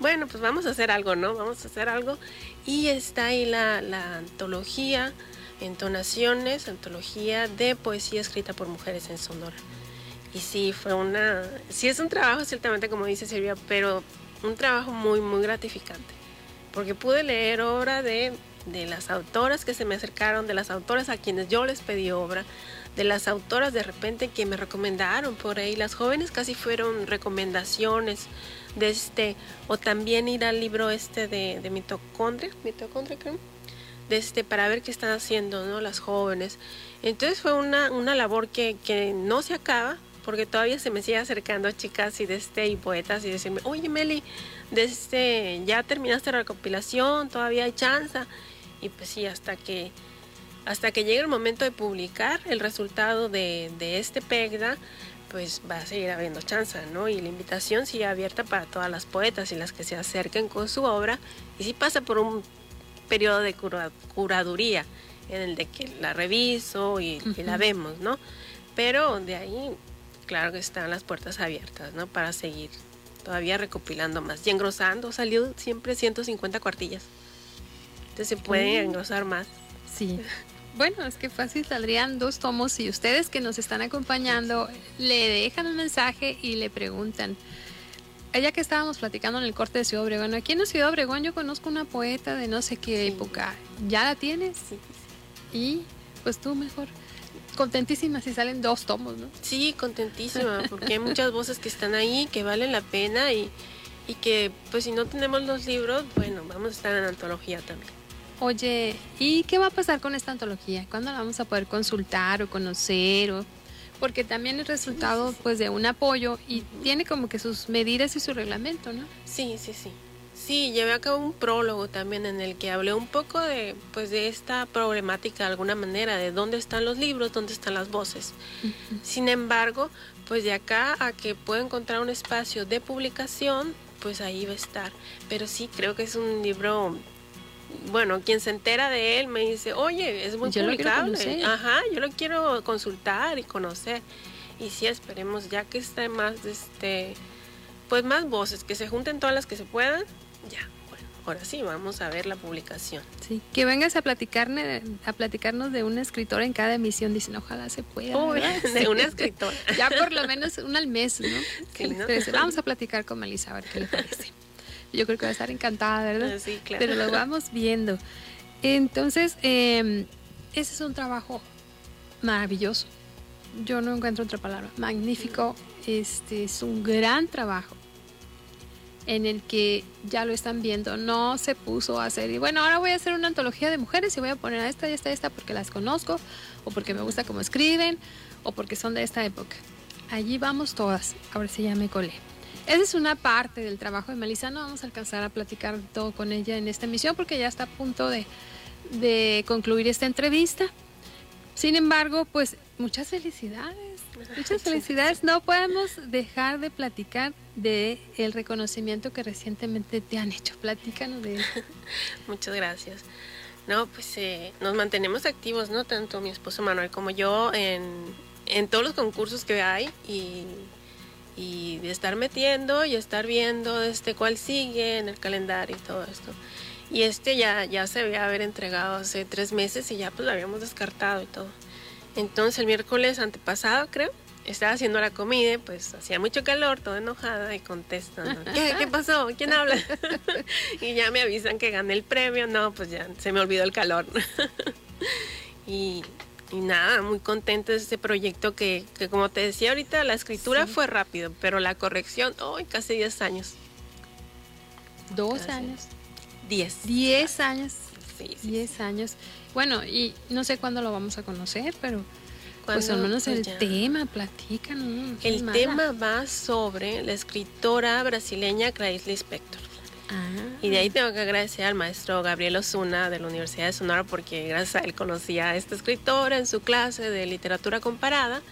Bueno, pues vamos a hacer algo, ¿no? Vamos a hacer algo. Y está ahí la, la antología, entonaciones, antología de poesía escrita por mujeres en Sonora. Y sí, fue una, sí es un trabajo ciertamente como dice Silvia, pero un trabajo muy, muy gratificante. Porque pude leer obra de, de las autoras que se me acercaron, de las autoras a quienes yo les pedí obra, de las autoras de repente que me recomendaron por ahí. Las jóvenes casi fueron recomendaciones de este, o también ir al libro este de, de mitocondria, mitocondria creo, de este, para ver qué están haciendo ¿no? las jóvenes. Entonces fue una, una labor que, que no se acaba, porque todavía se me sigue acercando chicas y de este y poetas y decirme, oye Meli, de este, ya terminaste la recopilación, todavía hay chance. Y pues sí, hasta que hasta que llegue el momento de publicar el resultado de, de este PEGDA, pues va a seguir habiendo chance, ¿no? Y la invitación sigue abierta para todas las poetas y las que se acerquen con su obra. Y sí pasa por un periodo de cura- curaduría en el de que la reviso y, y la vemos, ¿no? Pero de ahí, claro que están las puertas abiertas, ¿no? Para seguir todavía recopilando más y engrosando. Salió siempre 150 cuartillas. Entonces se puede Mm. engrosar más. Sí. Bueno, es que fácil saldrían dos tomos y ustedes que nos están acompañando le dejan un mensaje y le preguntan. Ella que estábamos platicando en el corte de Ciudad Obregón, aquí en Ciudad Obregón yo conozco una poeta de no sé qué época. ¿Ya la tienes? Y pues tú mejor. Contentísima si salen dos tomos, ¿no? Sí, contentísima, porque hay muchas voces que están ahí, que valen la pena y, y que pues si no tenemos los libros, bueno, vamos a estar en antología también. Oye, ¿y qué va a pasar con esta antología? ¿Cuándo la vamos a poder consultar o conocer? O... Porque también es resultado pues de un apoyo y tiene como que sus medidas y su reglamento, ¿no? Sí, sí, sí. Sí, llevé a cabo un prólogo también en el que hablé un poco de, pues, de esta problemática de alguna manera, de dónde están los libros, dónde están las voces. Sin embargo, pues de acá a que pueda encontrar un espacio de publicación, pues ahí va a estar. Pero sí, creo que es un libro, bueno, quien se entera de él me dice, oye, es muy Yo publicable. Ajá, yo lo quiero consultar y conocer. Y sí, esperemos ya que esté más, este, pues más voces, que se junten todas las que se puedan. Ya, bueno, ahora sí, vamos a ver la publicación. Sí. Que vengas a platicarme, a platicarnos de una escritora en cada emisión, dicen, ojalá se pueda. Uy, de Sí. una escritora. Ya por lo menos una al mes, ¿no? Que Sí, ¿no? Vamos a platicar con Melissa a ver qué le parece. Yo creo que va a estar encantada, ¿verdad? Sí, claro. Pero lo vamos viendo. Entonces, eh, ese es un trabajo maravilloso. Yo no encuentro otra palabra. Magnífico. Este es un gran trabajo en el que ya lo están viendo. No se puso a hacer y bueno, ahora voy a hacer una antología de mujeres y voy a poner a esta y esta y esta porque las conozco o porque me gusta cómo escriben o porque son de esta época. Allí vamos todas. Ahora sí ya me colé. Esa es una parte del trabajo de Melissa. No vamos a alcanzar a platicar todo con ella en esta emisión porque ya está a punto de, de concluir esta entrevista. Sin embargo, pues muchas felicidades. Muchas felicidades. No podemos dejar de platicar de el reconocimiento que recientemente te han hecho. Platícanos de él. Muchas gracias. No, pues eh, nos mantenemos activos, ¿no? Tanto mi esposo Manuel como yo en, en todos los concursos que hay y, y de estar metiendo y estar viendo este cuál sigue en el calendario y todo esto. Y este ya, ya se había haber entregado hace tres meses y ya pues lo habíamos descartado y todo. Entonces el miércoles antepasado, creo, estaba haciendo la comida, pues hacía mucho calor, toda enojada y contesto, ¿no? ¿Qué, ¿Qué pasó? ¿Quién habla? y ya me avisan que gané el premio, no, pues ya se me olvidó el calor. y, y nada, muy contenta de este proyecto que, que como te decía ahorita, la escritura fue rápido, pero la corrección, hoy casi 10 años. Dos Casi. años. 10. Diez años. Sí, Diez años. Bueno, y no sé cuándo lo vamos a conocer, pero pues al menos Pues el ya. tema. ¿no? Qué El tema va sobre la escritora brasileña Clarice Lispector. Ah. Y de ahí tengo que agradecer al maestro Gabriel Osuna de la Universidad de Sonora porque gracias a él conocí a esta escritora en su clase de literatura comparada,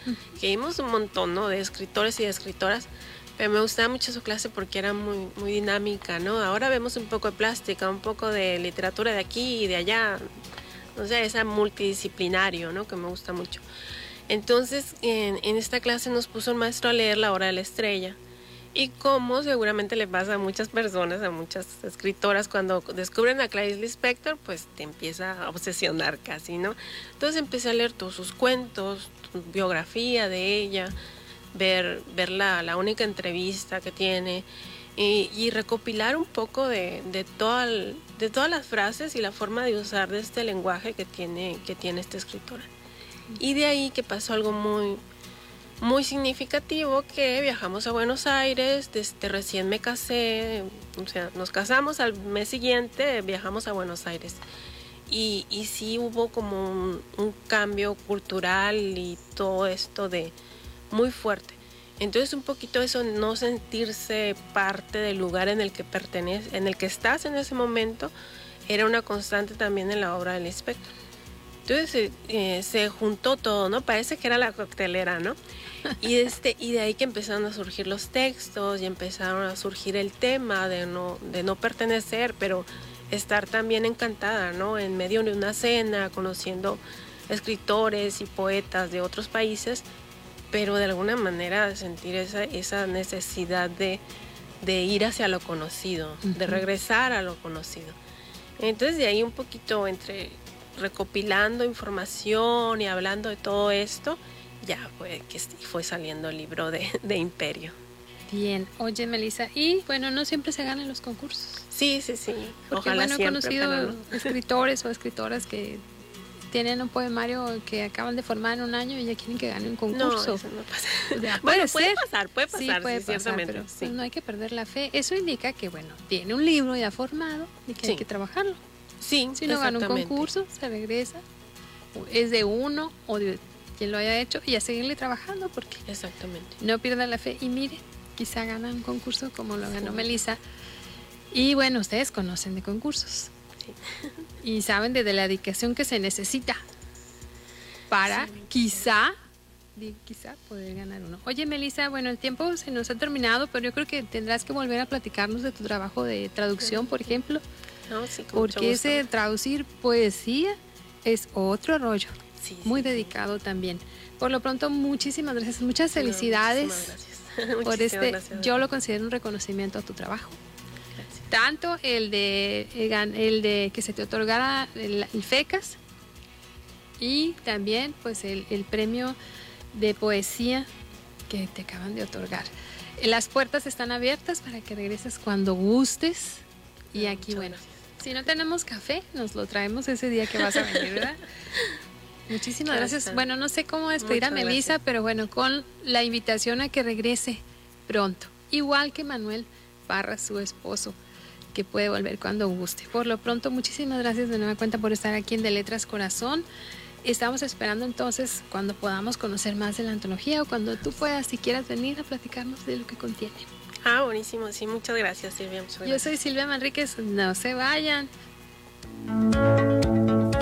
que vimos un montón ¿no? de escritores y de escritoras, pero me gustaba mucho su clase porque era muy, muy dinámica, ¿no? Ahora vemos un poco de plástica, un poco de literatura de aquí y de allá, o sea, esa multidisciplinario, ¿no? Que me gusta mucho. Entonces, en, esta clase nos puso el maestro a leer La Hora de la Estrella. Y como seguramente le pasa a muchas personas, a muchas escritoras, cuando descubren a Clarice Lispector, pues te empieza a obsesionar casi, ¿no? Entonces empecé a leer todos sus cuentos, biografía de ella, ver, ver la, la única entrevista que tiene y, recopilar un poco de, de, toda de todas las frases y la forma de usar de este lenguaje que tiene, que tiene esta escritora. Y de ahí que pasó algo muy, muy significativo que viajamos a Buenos Aires, desde recién me casé, o sea, nos casamos al mes siguiente, viajamos a Buenos Aires. Y, y sí hubo como un, un cambio cultural y todo esto de muy fuerte. Entonces un poquito eso, no sentirse parte del lugar en el que pertenece, en el que estás en ese momento, era una constante también en la obra del inspector. Entonces eh, eh, se juntó todo, ¿no? Parece que era la coctelera, ¿no? Y, este, y de ahí que empezaron a surgir los textos y empezaron a surgir el tema de no, de no pertenecer, pero estar también encantada, ¿no? En medio de una cena, conociendo escritores y poetas de otros países, pero de alguna manera sentir esa, esa necesidad de, de ir hacia lo conocido, de regresar a lo conocido. Entonces de ahí un poquito entre recopilando información y hablando de todo esto, ya fue que fue saliendo el libro de, de Imperio. Bien, oye Melissa, y bueno, no siempre se ganan los concursos. Sí, sí, sí. Porque Ojalá bueno, he siempre, conocido pero no. escritores o escritoras que tienen un poemario que acaban de formar en un año y ya quieren que gane un concurso. eso no pasa. O sea, Bueno, puede pasar, puede Sí, pasar, puede sí, pasar, pero sí. pues, no hay que perder la fe. Eso indica que, bueno, tiene un libro ya formado y que hay que trabajarlo. Sí, Si no gana un concurso, se regresa. Es de uno o de quien lo haya hecho y a seguirle trabajando porque Exactamente. no pierda la fe. Y mire, quizá gana un concurso como lo ganó Melissa. Y bueno, ustedes conocen de concursos. Y saben de, de la dedicación que se necesita para quizá, quizá poder ganar uno. Oye, Melissa, bueno, el tiempo se nos ha terminado, pero yo creo que tendrás que volver a platicarnos de tu trabajo de traducción, por ejemplo. No, sí, Porque ese traducir poesía es otro rollo. Sí, muy dedicado también. Por lo pronto, muchísimas gracias. Muchas felicidades gracias. por este. gracias. Yo lo considero un reconocimiento a tu trabajo. Tanto el de, el gan- el de que se te otorgara el, el FECAS y también pues el, el premio de poesía que te acaban de otorgar. Las puertas están abiertas para que regreses cuando gustes. Y aquí, bueno, si no tenemos café, nos lo traemos ese día que vas a venir, ¿verdad? Muchísimas gracias. Bueno, no sé cómo despedir a Muchas Melissa, gracias. pero bueno, con la invitación a que regrese pronto. Igual que Manuel Parra, su esposo, que puede volver cuando guste. Por lo pronto, muchísimas gracias de nueva cuenta por estar aquí en De Letras Corazón. Estamos esperando entonces cuando podamos conocer más de la antología o cuando tú puedas, si quieras venir a platicarnos de lo que contiene. Ah, buenísimo. Sí, muchas gracias, Silvia. Muchas Yo soy Silvia Manríquez, no se vayan.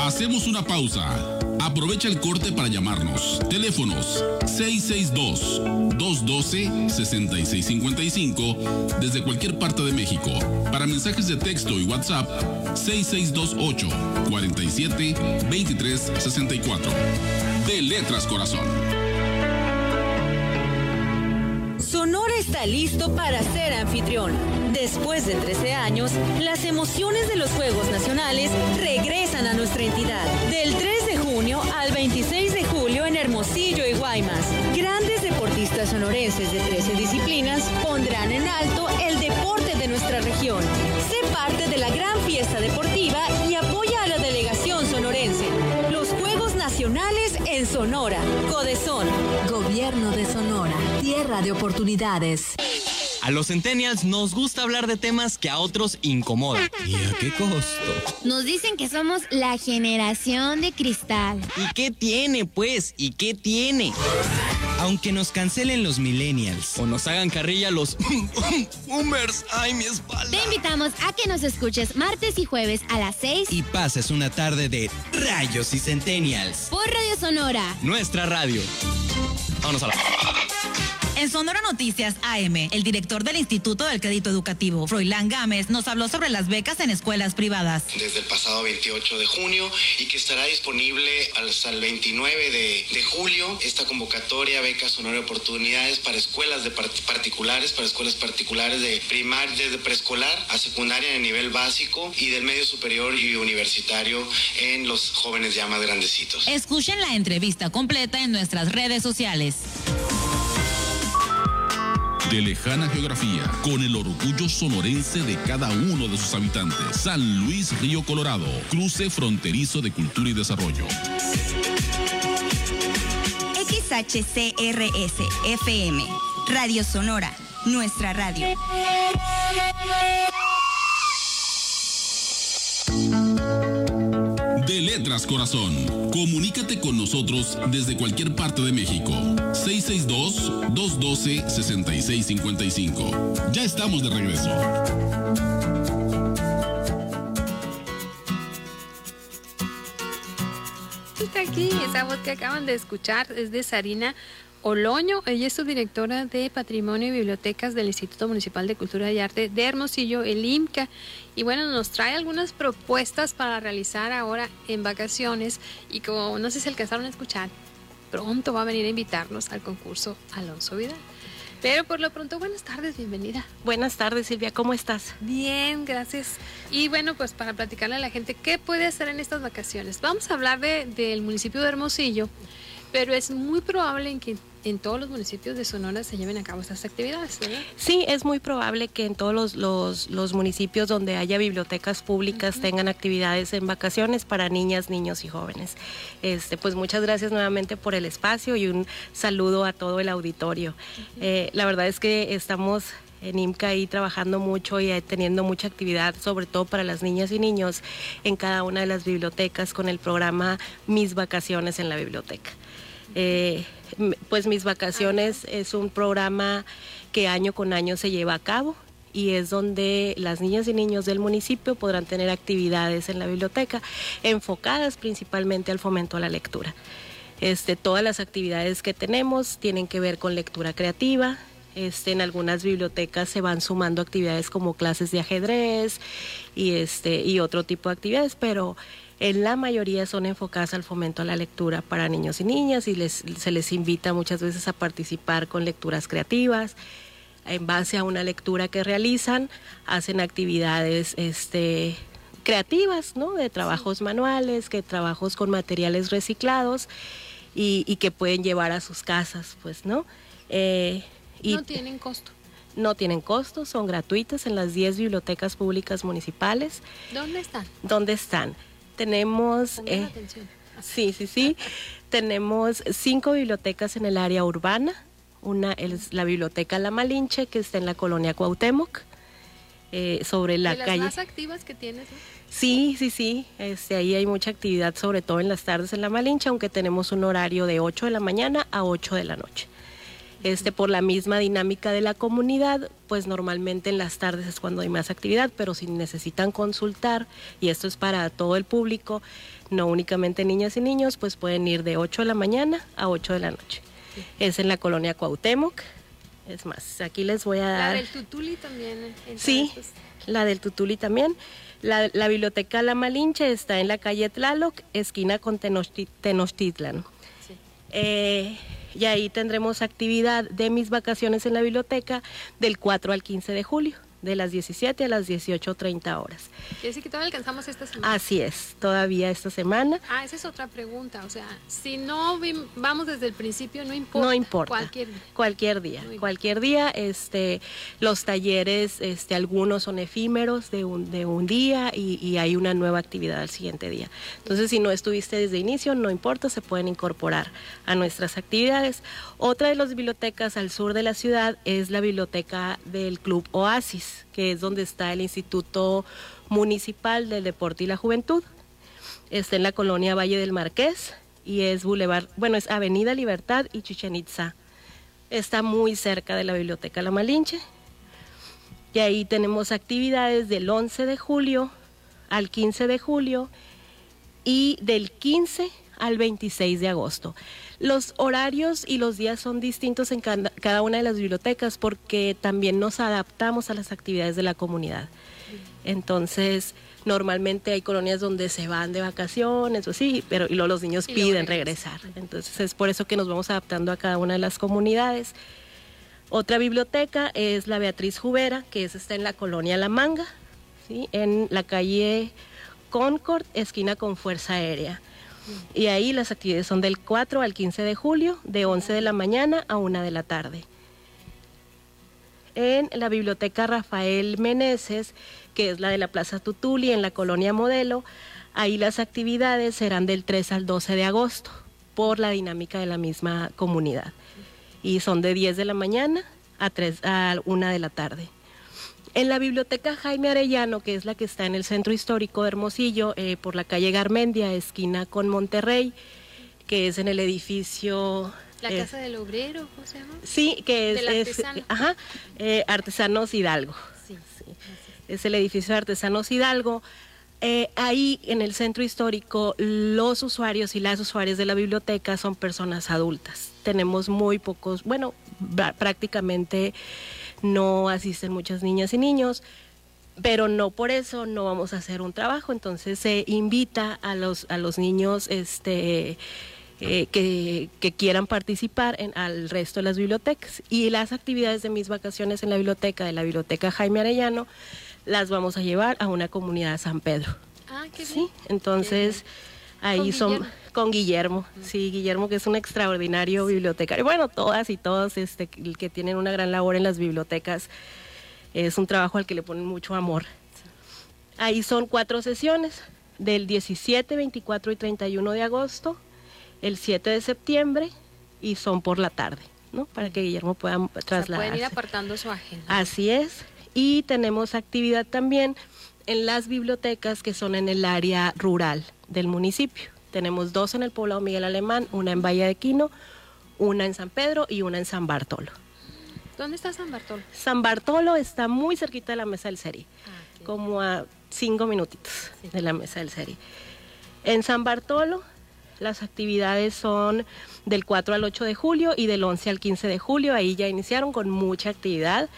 Hacemos una pausa. Aprovecha el corte para llamarnos. Teléfonos 662-212-6655 desde cualquier parte de México. Para mensajes de texto y WhatsApp 6628 47 23 64. De Letras Corazón. Está listo para ser anfitrión. Después de 13 años, las emociones de los Juegos Nacionales regresan a nuestra entidad. Del 3 de junio al 26 de julio en Hermosillo y Guaymas. Grandes deportistas sonorenses de 13 disciplinas pondrán en alto el deporte de nuestra región. Sé parte de la gran fiesta deportiva y apoya Nacionales en Sonora. Codesón. Gobierno de Sonora. Tierra de oportunidades. A los centennials nos gusta hablar de temas que a otros incomodan. ¿Y a qué costo? Nos dicen que somos la generación de cristal. ¿Y qué tiene, pues? ¿Y qué tiene? Aunque nos cancelen los millennials o nos hagan carrilla los boomers, ay mi espalda. Te invitamos a que nos escuches martes y jueves a las 6 Y pases una tarde de rayos y centennials. por Radio Sonora. Nuestra radio. Vámonos a la... En Sonora Noticias AM, el director del Instituto del Crédito Educativo, Froilán Gámez, nos habló sobre las becas en escuelas privadas. desde el pasado 28 de junio y que estará disponible hasta el 29 de, de julio esta convocatoria Beca Sonora Oportunidades para escuelas de part- particulares, para escuelas particulares de primaria, desde preescolar a secundaria de nivel básico y del medio superior y universitario en los jóvenes ya más grandecitos. Escuchen la entrevista completa en nuestras redes sociales. De lejana geografía, con el orgullo sonorense de cada uno de sus habitantes. San Luis Río Colorado, cruce fronterizo de cultura y desarrollo. XHCRS FM, Radio Sonora, nuestra radio. Letras Corazón. Comunícate con nosotros desde cualquier parte de México. 662-212-6655. Ya estamos de regreso. Está aquí, esa voz que acaban de escuchar es de Sarina Oloño. Ella es subdirectora de Patrimonio y Bibliotecas del Instituto Municipal de Cultura y Arte de Hermosillo, el IMCA. Y bueno, nos trae algunas propuestas para realizar ahora en vacaciones. Y como no sé si alcanzaron a escuchar, pronto va a venir a invitarnos al concurso Alonso Vidal. Pero por lo pronto, buenas tardes, bienvenida. Buenas tardes, Silvia, ¿cómo estás? Bien, gracias. Y bueno, pues para platicarle a la gente qué puede hacer en estas vacaciones. Vamos a hablar de- del municipio de Hermosillo, pero es muy probable en que en todos los municipios de Sonora se lleven a cabo estas actividades, ¿verdad? Sí, es muy probable que en todos los, los- los municipios donde haya bibliotecas públicas tengan actividades en vacaciones para niñas, niños y jóvenes. Este, pues muchas gracias nuevamente por el espacio y un saludo a todo el auditorio. Eh, la verdad es que estamos en IMCA ahí trabajando mucho y teniendo mucha actividad, sobre todo para las niñas y niños, en cada una de las bibliotecas con el programa Mis Vacaciones en la Biblioteca. Eh, pues Mis Vacaciones es un programa que año con año se lleva a cabo y es donde las niñas y niños del municipio podrán tener actividades en la biblioteca enfocadas principalmente al fomento a la lectura. Este, todas las actividades que tenemos tienen que ver con lectura creativa. Este, en algunas bibliotecas se van sumando actividades como clases de ajedrez y, este, y otro tipo de actividades, pero en la mayoría son enfocadas al fomento a la lectura para niños y niñas y les, se les invita muchas veces a participar con lecturas creativas. En base a una lectura que realizan, hacen actividades este, creativas, ¿no? De trabajos manuales, que trabajos con materiales reciclados y, y que pueden llevar a sus casas, pues, ¿no? Eh, y no tienen costo. no tienen costo, son gratuitas en las 10 bibliotecas públicas municipales. ¿Dónde están? ¿Dónde están? Tenemos... Eh. Sí, sí, sí. Tenemos cinco bibliotecas en el área urbana. Una es la Biblioteca La Malinche, que está en la colonia Cuauhtémoc, eh, sobre la de las calle. más activas que tienes, ¿no? Sí, sí, sí. Este, ahí hay mucha actividad, sobre todo en las tardes en La Malinche, aunque tenemos un horario de 8 de la mañana a 8 de la noche. Este, por la misma dinámica de la comunidad, pues normalmente en las tardes es cuando hay más actividad, pero si necesitan consultar, y esto es para todo el público, no únicamente niñas y niños, pues pueden ir de 8 de la mañana a 8 de la noche. Es en la colonia Cuauhtémoc. Es más, aquí les voy a La dar... del Tutuli también. Sí, estos. la del Tutuli también. La, la biblioteca La Malinche está en la calle Tlaloc, esquina con Tenochti- Tenochtitlan. Eh, y ahí tendremos actividad de mis vacaciones en la biblioteca del 4 al 15 de julio, de las 17 a las 18.30 horas. Quiere decir que todavía alcanzamos esta semana. Así es, todavía esta semana. Ah, esa es otra pregunta. O sea, si no vamos desde el principio, no importa. No importa. Cualquier. Cualquier día, cualquier día, este, los talleres, este, algunos son efímeros de un, de un día y, y hay una nueva actividad al siguiente día. Entonces, si no estuviste desde inicio, no importa, se pueden incorporar a nuestras actividades. Otra de las bibliotecas al sur de la ciudad es la biblioteca del Club Oasis, que es donde está el Instituto Municipal del Deporte y la Juventud. Está en la colonia Valle del Marqués y es Boulevard, bueno, es Avenida Libertad y Chichen Itza. Está muy cerca de la Biblioteca La Malinche. Y ahí tenemos actividades del 11 de julio al 15 de julio y del 15 al 26 de agosto. Los horarios y los días son distintos en cada, una de las bibliotecas porque también nos adaptamos a las actividades de la comunidad. Entonces, normalmente hay colonias donde se van de vacaciones o sí, pero y luego los niños Y piden regresar. Entonces, es por eso que nos vamos adaptando a cada una de las comunidades. Otra biblioteca es la Beatriz Jubera, que es, está en la colonia La Manga, ¿sí? en la calle Concord, esquina con Fuerza Aérea. Y ahí las actividades son del 4 al 15 de julio, de 11 de la mañana a 1 de la tarde. En la biblioteca Rafael Meneses, que es la de la Plaza Tutuli, en la colonia Modelo, ahí las actividades serán del 3 al 12 de agosto, por la dinámica de la misma comunidad. Y son de 10 de la mañana a, 3, a 1 de la tarde. En la biblioteca Jaime Arellano, que es la que está en el centro histórico de Hermosillo, eh, por la calle Garmendia, esquina con Monterrey, que es en el edificio... La eh, Casa del Obrero, ¿cómo se llama? Sí, que es, ajá, eh, Artesanos Hidalgo. Sí. Es el edificio de Artesanos Hidalgo. Eh, ahí en el centro histórico, los usuarios y las usuarias de la biblioteca son personas adultas. Tenemos muy pocos, bueno, prácticamente no asisten muchas niñas y niños, pero no por eso no vamos a hacer un trabajo. Entonces se invita a los, a los niños este, eh, que, que quieran participar en, al resto de las bibliotecas. Y las actividades de mis vacaciones en la biblioteca, de la biblioteca Jaime Arellano, las vamos a llevar a una comunidad de San Pedro. Ah, qué Sí, entonces ahí son Guillermo. Con Guillermo, sí, Guillermo que es un extraordinario bibliotecario. Bueno, todas y todos este, que tienen una gran labor en las bibliotecas, es un trabajo al que le ponen mucho amor. Ahí son cuatro sesiones, del 17, 24 y 31 de agosto, el 7 de septiembre y son por la tarde, ¿no? Para que Guillermo pueda O sea, trasladarse. pueden ir apartando su agenda. Así es. Y tenemos actividad también en las bibliotecas que son en el área rural del municipio. Tenemos dos en el poblado Miguel Alemán, una en Valle de Quino, una en San Pedro y una en San Bartolo. ¿Dónde está San Bartolo? San Bartolo está muy cerquita de la mesa del Seri, como a cinco minutitos de la mesa del Seri. En San Bartolo las actividades son del 4 al 8 de julio y del 11 al 15 de julio. Ahí ya iniciaron con mucha actividad.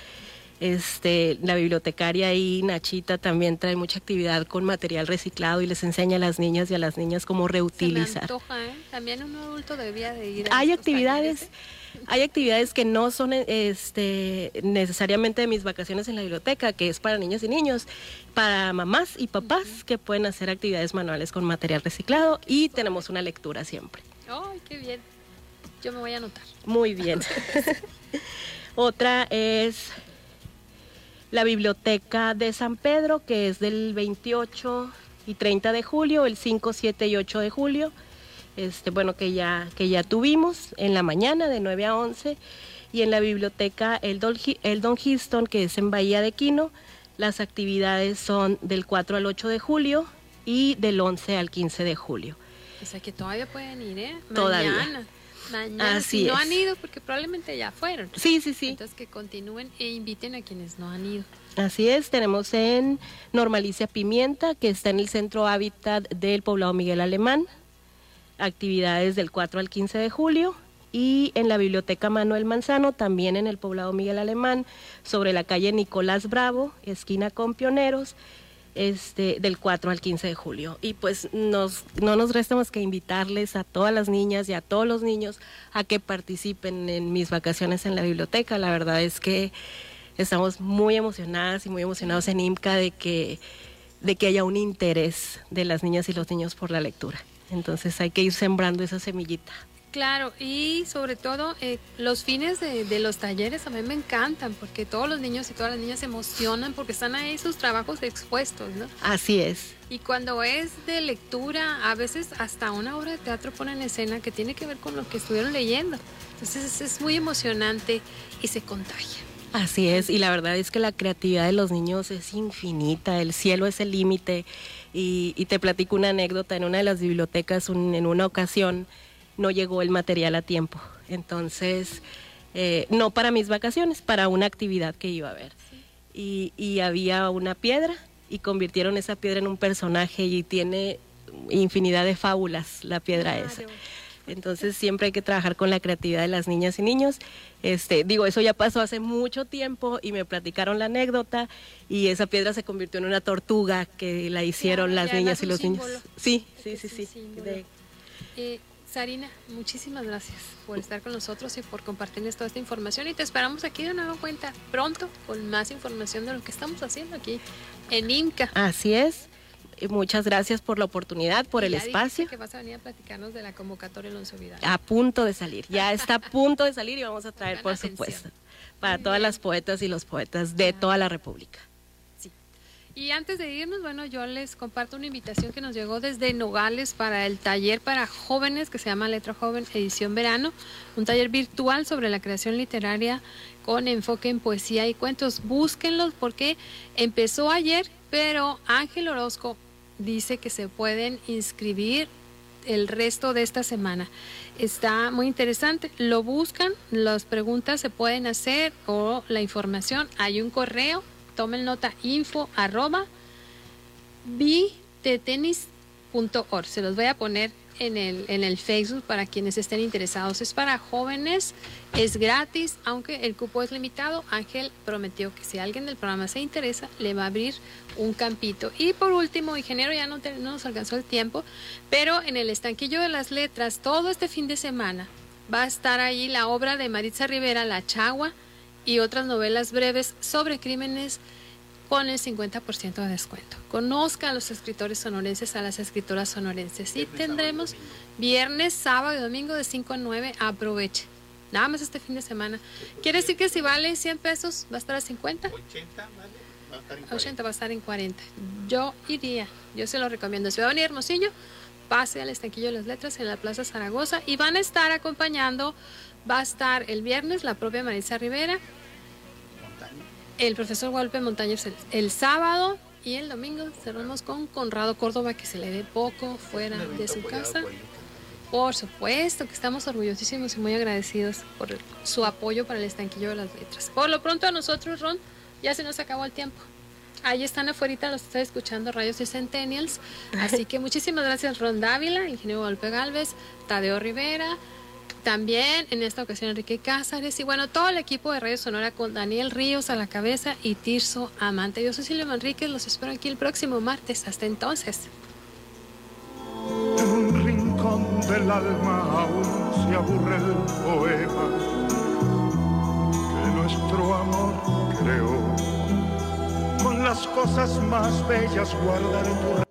Este, la bibliotecaria ahí, Nachita, también trae mucha actividad con material reciclado y les enseña a las niñas y a las niñas cómo Se reutilizar. antoja, ¿eh? También un adulto debería de ir. a Hay actividades, hay actividades que no son este, necesariamente de mis vacaciones en la biblioteca, que es para niños y niños, para mamás y papás que pueden hacer actividades manuales con material reciclado y tenemos una lectura siempre. ¡Ay, qué bien! Yo me voy a anotar. Muy bien. Otra es la biblioteca de San Pedro, que es del 28 y 30 de julio, el 5, 7 y 8 de julio. Este, bueno, que ya, que ya tuvimos en la mañana de 9 a 11. Y en la biblioteca Hi- Eldon Houston, que es en Bahía de Quino, las actividades son del 4 al 8 de julio y del 11 al 15 de julio. O sea que todavía pueden ir, ¿eh? Todavía. Mañana. Así si no es. han ido, porque probablemente ya fueron. Sí, sí, sí. Entonces que continúen e inviten a quienes no han ido. Así es, tenemos en Normalicia Pimienta, que está en el Centro Hábitat del Poblado Miguel Alemán, actividades del 4 al 15 de julio, y en la Biblioteca Manuel Manzano, también en el Poblado Miguel Alemán, sobre la calle Nicolás Bravo, esquina con Pioneros, este, del 4 al 15 de julio. Y pues nos, no nos resta más que invitarles a todas las niñas y a todos los niños a que participen en mis vacaciones en la biblioteca. La verdad es que estamos muy emocionadas y muy emocionados en IMCA de que, de que haya un interés de las niñas y los niños por la lectura. Entonces hay que ir sembrando esa semillita. Claro, y sobre todo eh, los fines de, de los talleres a mí me encantan porque todos los niños y todas las niñas se emocionan porque están ahí sus trabajos expuestos, ¿no? Así es. Y cuando es de lectura, a veces hasta una obra de teatro ponen en escena que tiene que ver con lo que estuvieron leyendo. Entonces es, es muy emocionante y se contagia. Así es, y la verdad es que la creatividad de los niños es infinita, el cielo es el límite. Y, y te platico una anécdota, en una de las bibliotecas, un- en una ocasión, no llegó el material a tiempo. Entonces, eh, no para mis vacaciones, para una actividad que iba a haber. Y, y había una piedra y convirtieron esa piedra en un personaje y tiene infinidad de fábulas la piedra esa. Entonces siempre hay que trabajar con la creatividad de las niñas y niños. Este, digo, eso ya pasó hace mucho tiempo y me platicaron la anécdota y esa piedra se convirtió en una tortuga que la hicieron Claro, las niñas y los niños. Sí, sí, sí, sí. De- Eh, Sarina, muchísimas gracias por estar con nosotros y por compartirles toda esta información y te esperamos aquí de nuevo cuenta pronto con más información de lo que estamos haciendo aquí en IMCA. Así es. Y Muchas gracias por la oportunidad, por Y el espacio. que vas a venir a platicarnos de la convocatoria Alonso Vidal. A punto de salir, ya está a punto de salir y vamos a traer, por atención. supuesto, para todas las poetas y los poetas de toda la República. Y antes de irnos, bueno, yo les comparto una invitación que nos llegó desde Nogales para el taller para jóvenes que se llama Letra Joven Edición Verano, un taller virtual sobre la creación literaria con enfoque en poesía y cuentos. Búsquenlos porque empezó ayer, pero Ángel Orozco dice que se pueden inscribir el resto de esta semana. Está muy interesante. Lo buscan, las preguntas se pueden hacer o la información. Hay un correo, tomen nota info arroba. Se los voy a poner en el, en el Facebook para quienes estén interesados. Es para jóvenes, es gratis, aunque el cupo es limitado. Ángel prometió que si alguien del programa se interesa, le va a abrir un campito. Y por último, ingeniero, ya no, no nos alcanzó el tiempo, pero en el estanquillo de las letras, todo este fin de semana, va a estar ahí la obra de Maritza Rivera, La Chagua, y otras novelas breves sobre crímenes con el 50% de descuento. Conozca a los escritores sonorenses, a las escritoras sonorenses. Y tendremos viernes, sábado y domingo de 5 a 9. Aproveche. Nada más este fin de semana. Quiere decir que si vale 100 pesos, va a estar a 50. 80, ¿vale? Va a estar en 80 va a estar en 40. Yo iría, yo se lo recomiendo. Si va a venir Hermosillo, pase al estanquillo de las letras en la Plaza Zaragoza y van a estar acompañando, va a estar el viernes la propia Marisa Rivera, el profesor Guadalupe Montañez el, el sábado y el domingo cerramos con Conrado Córdoba que se le ve poco fuera de su casa. Por supuesto que estamos orgullosísimos y muy agradecidos por su apoyo para el estanquillo de las letras. Por lo pronto a nosotros, Ron, ya se nos acabó el tiempo. Ahí están afuera, los está escuchando Rayos y Centennials. Así que muchísimas gracias, Ron Dávila, ingeniero Golpe Galvez, Tadeo Rivera, también en esta ocasión Enrique Cázares y bueno, todo el equipo de Radio Sonora con Daniel Ríos a la cabeza y Tirso Amante. Yo soy Silvia Manríquez, los espero aquí el próximo martes. Hasta entonces. En un rincón del alma aún se aburre el poema que nuestro amor creó. Con las cosas más bellas guardar tu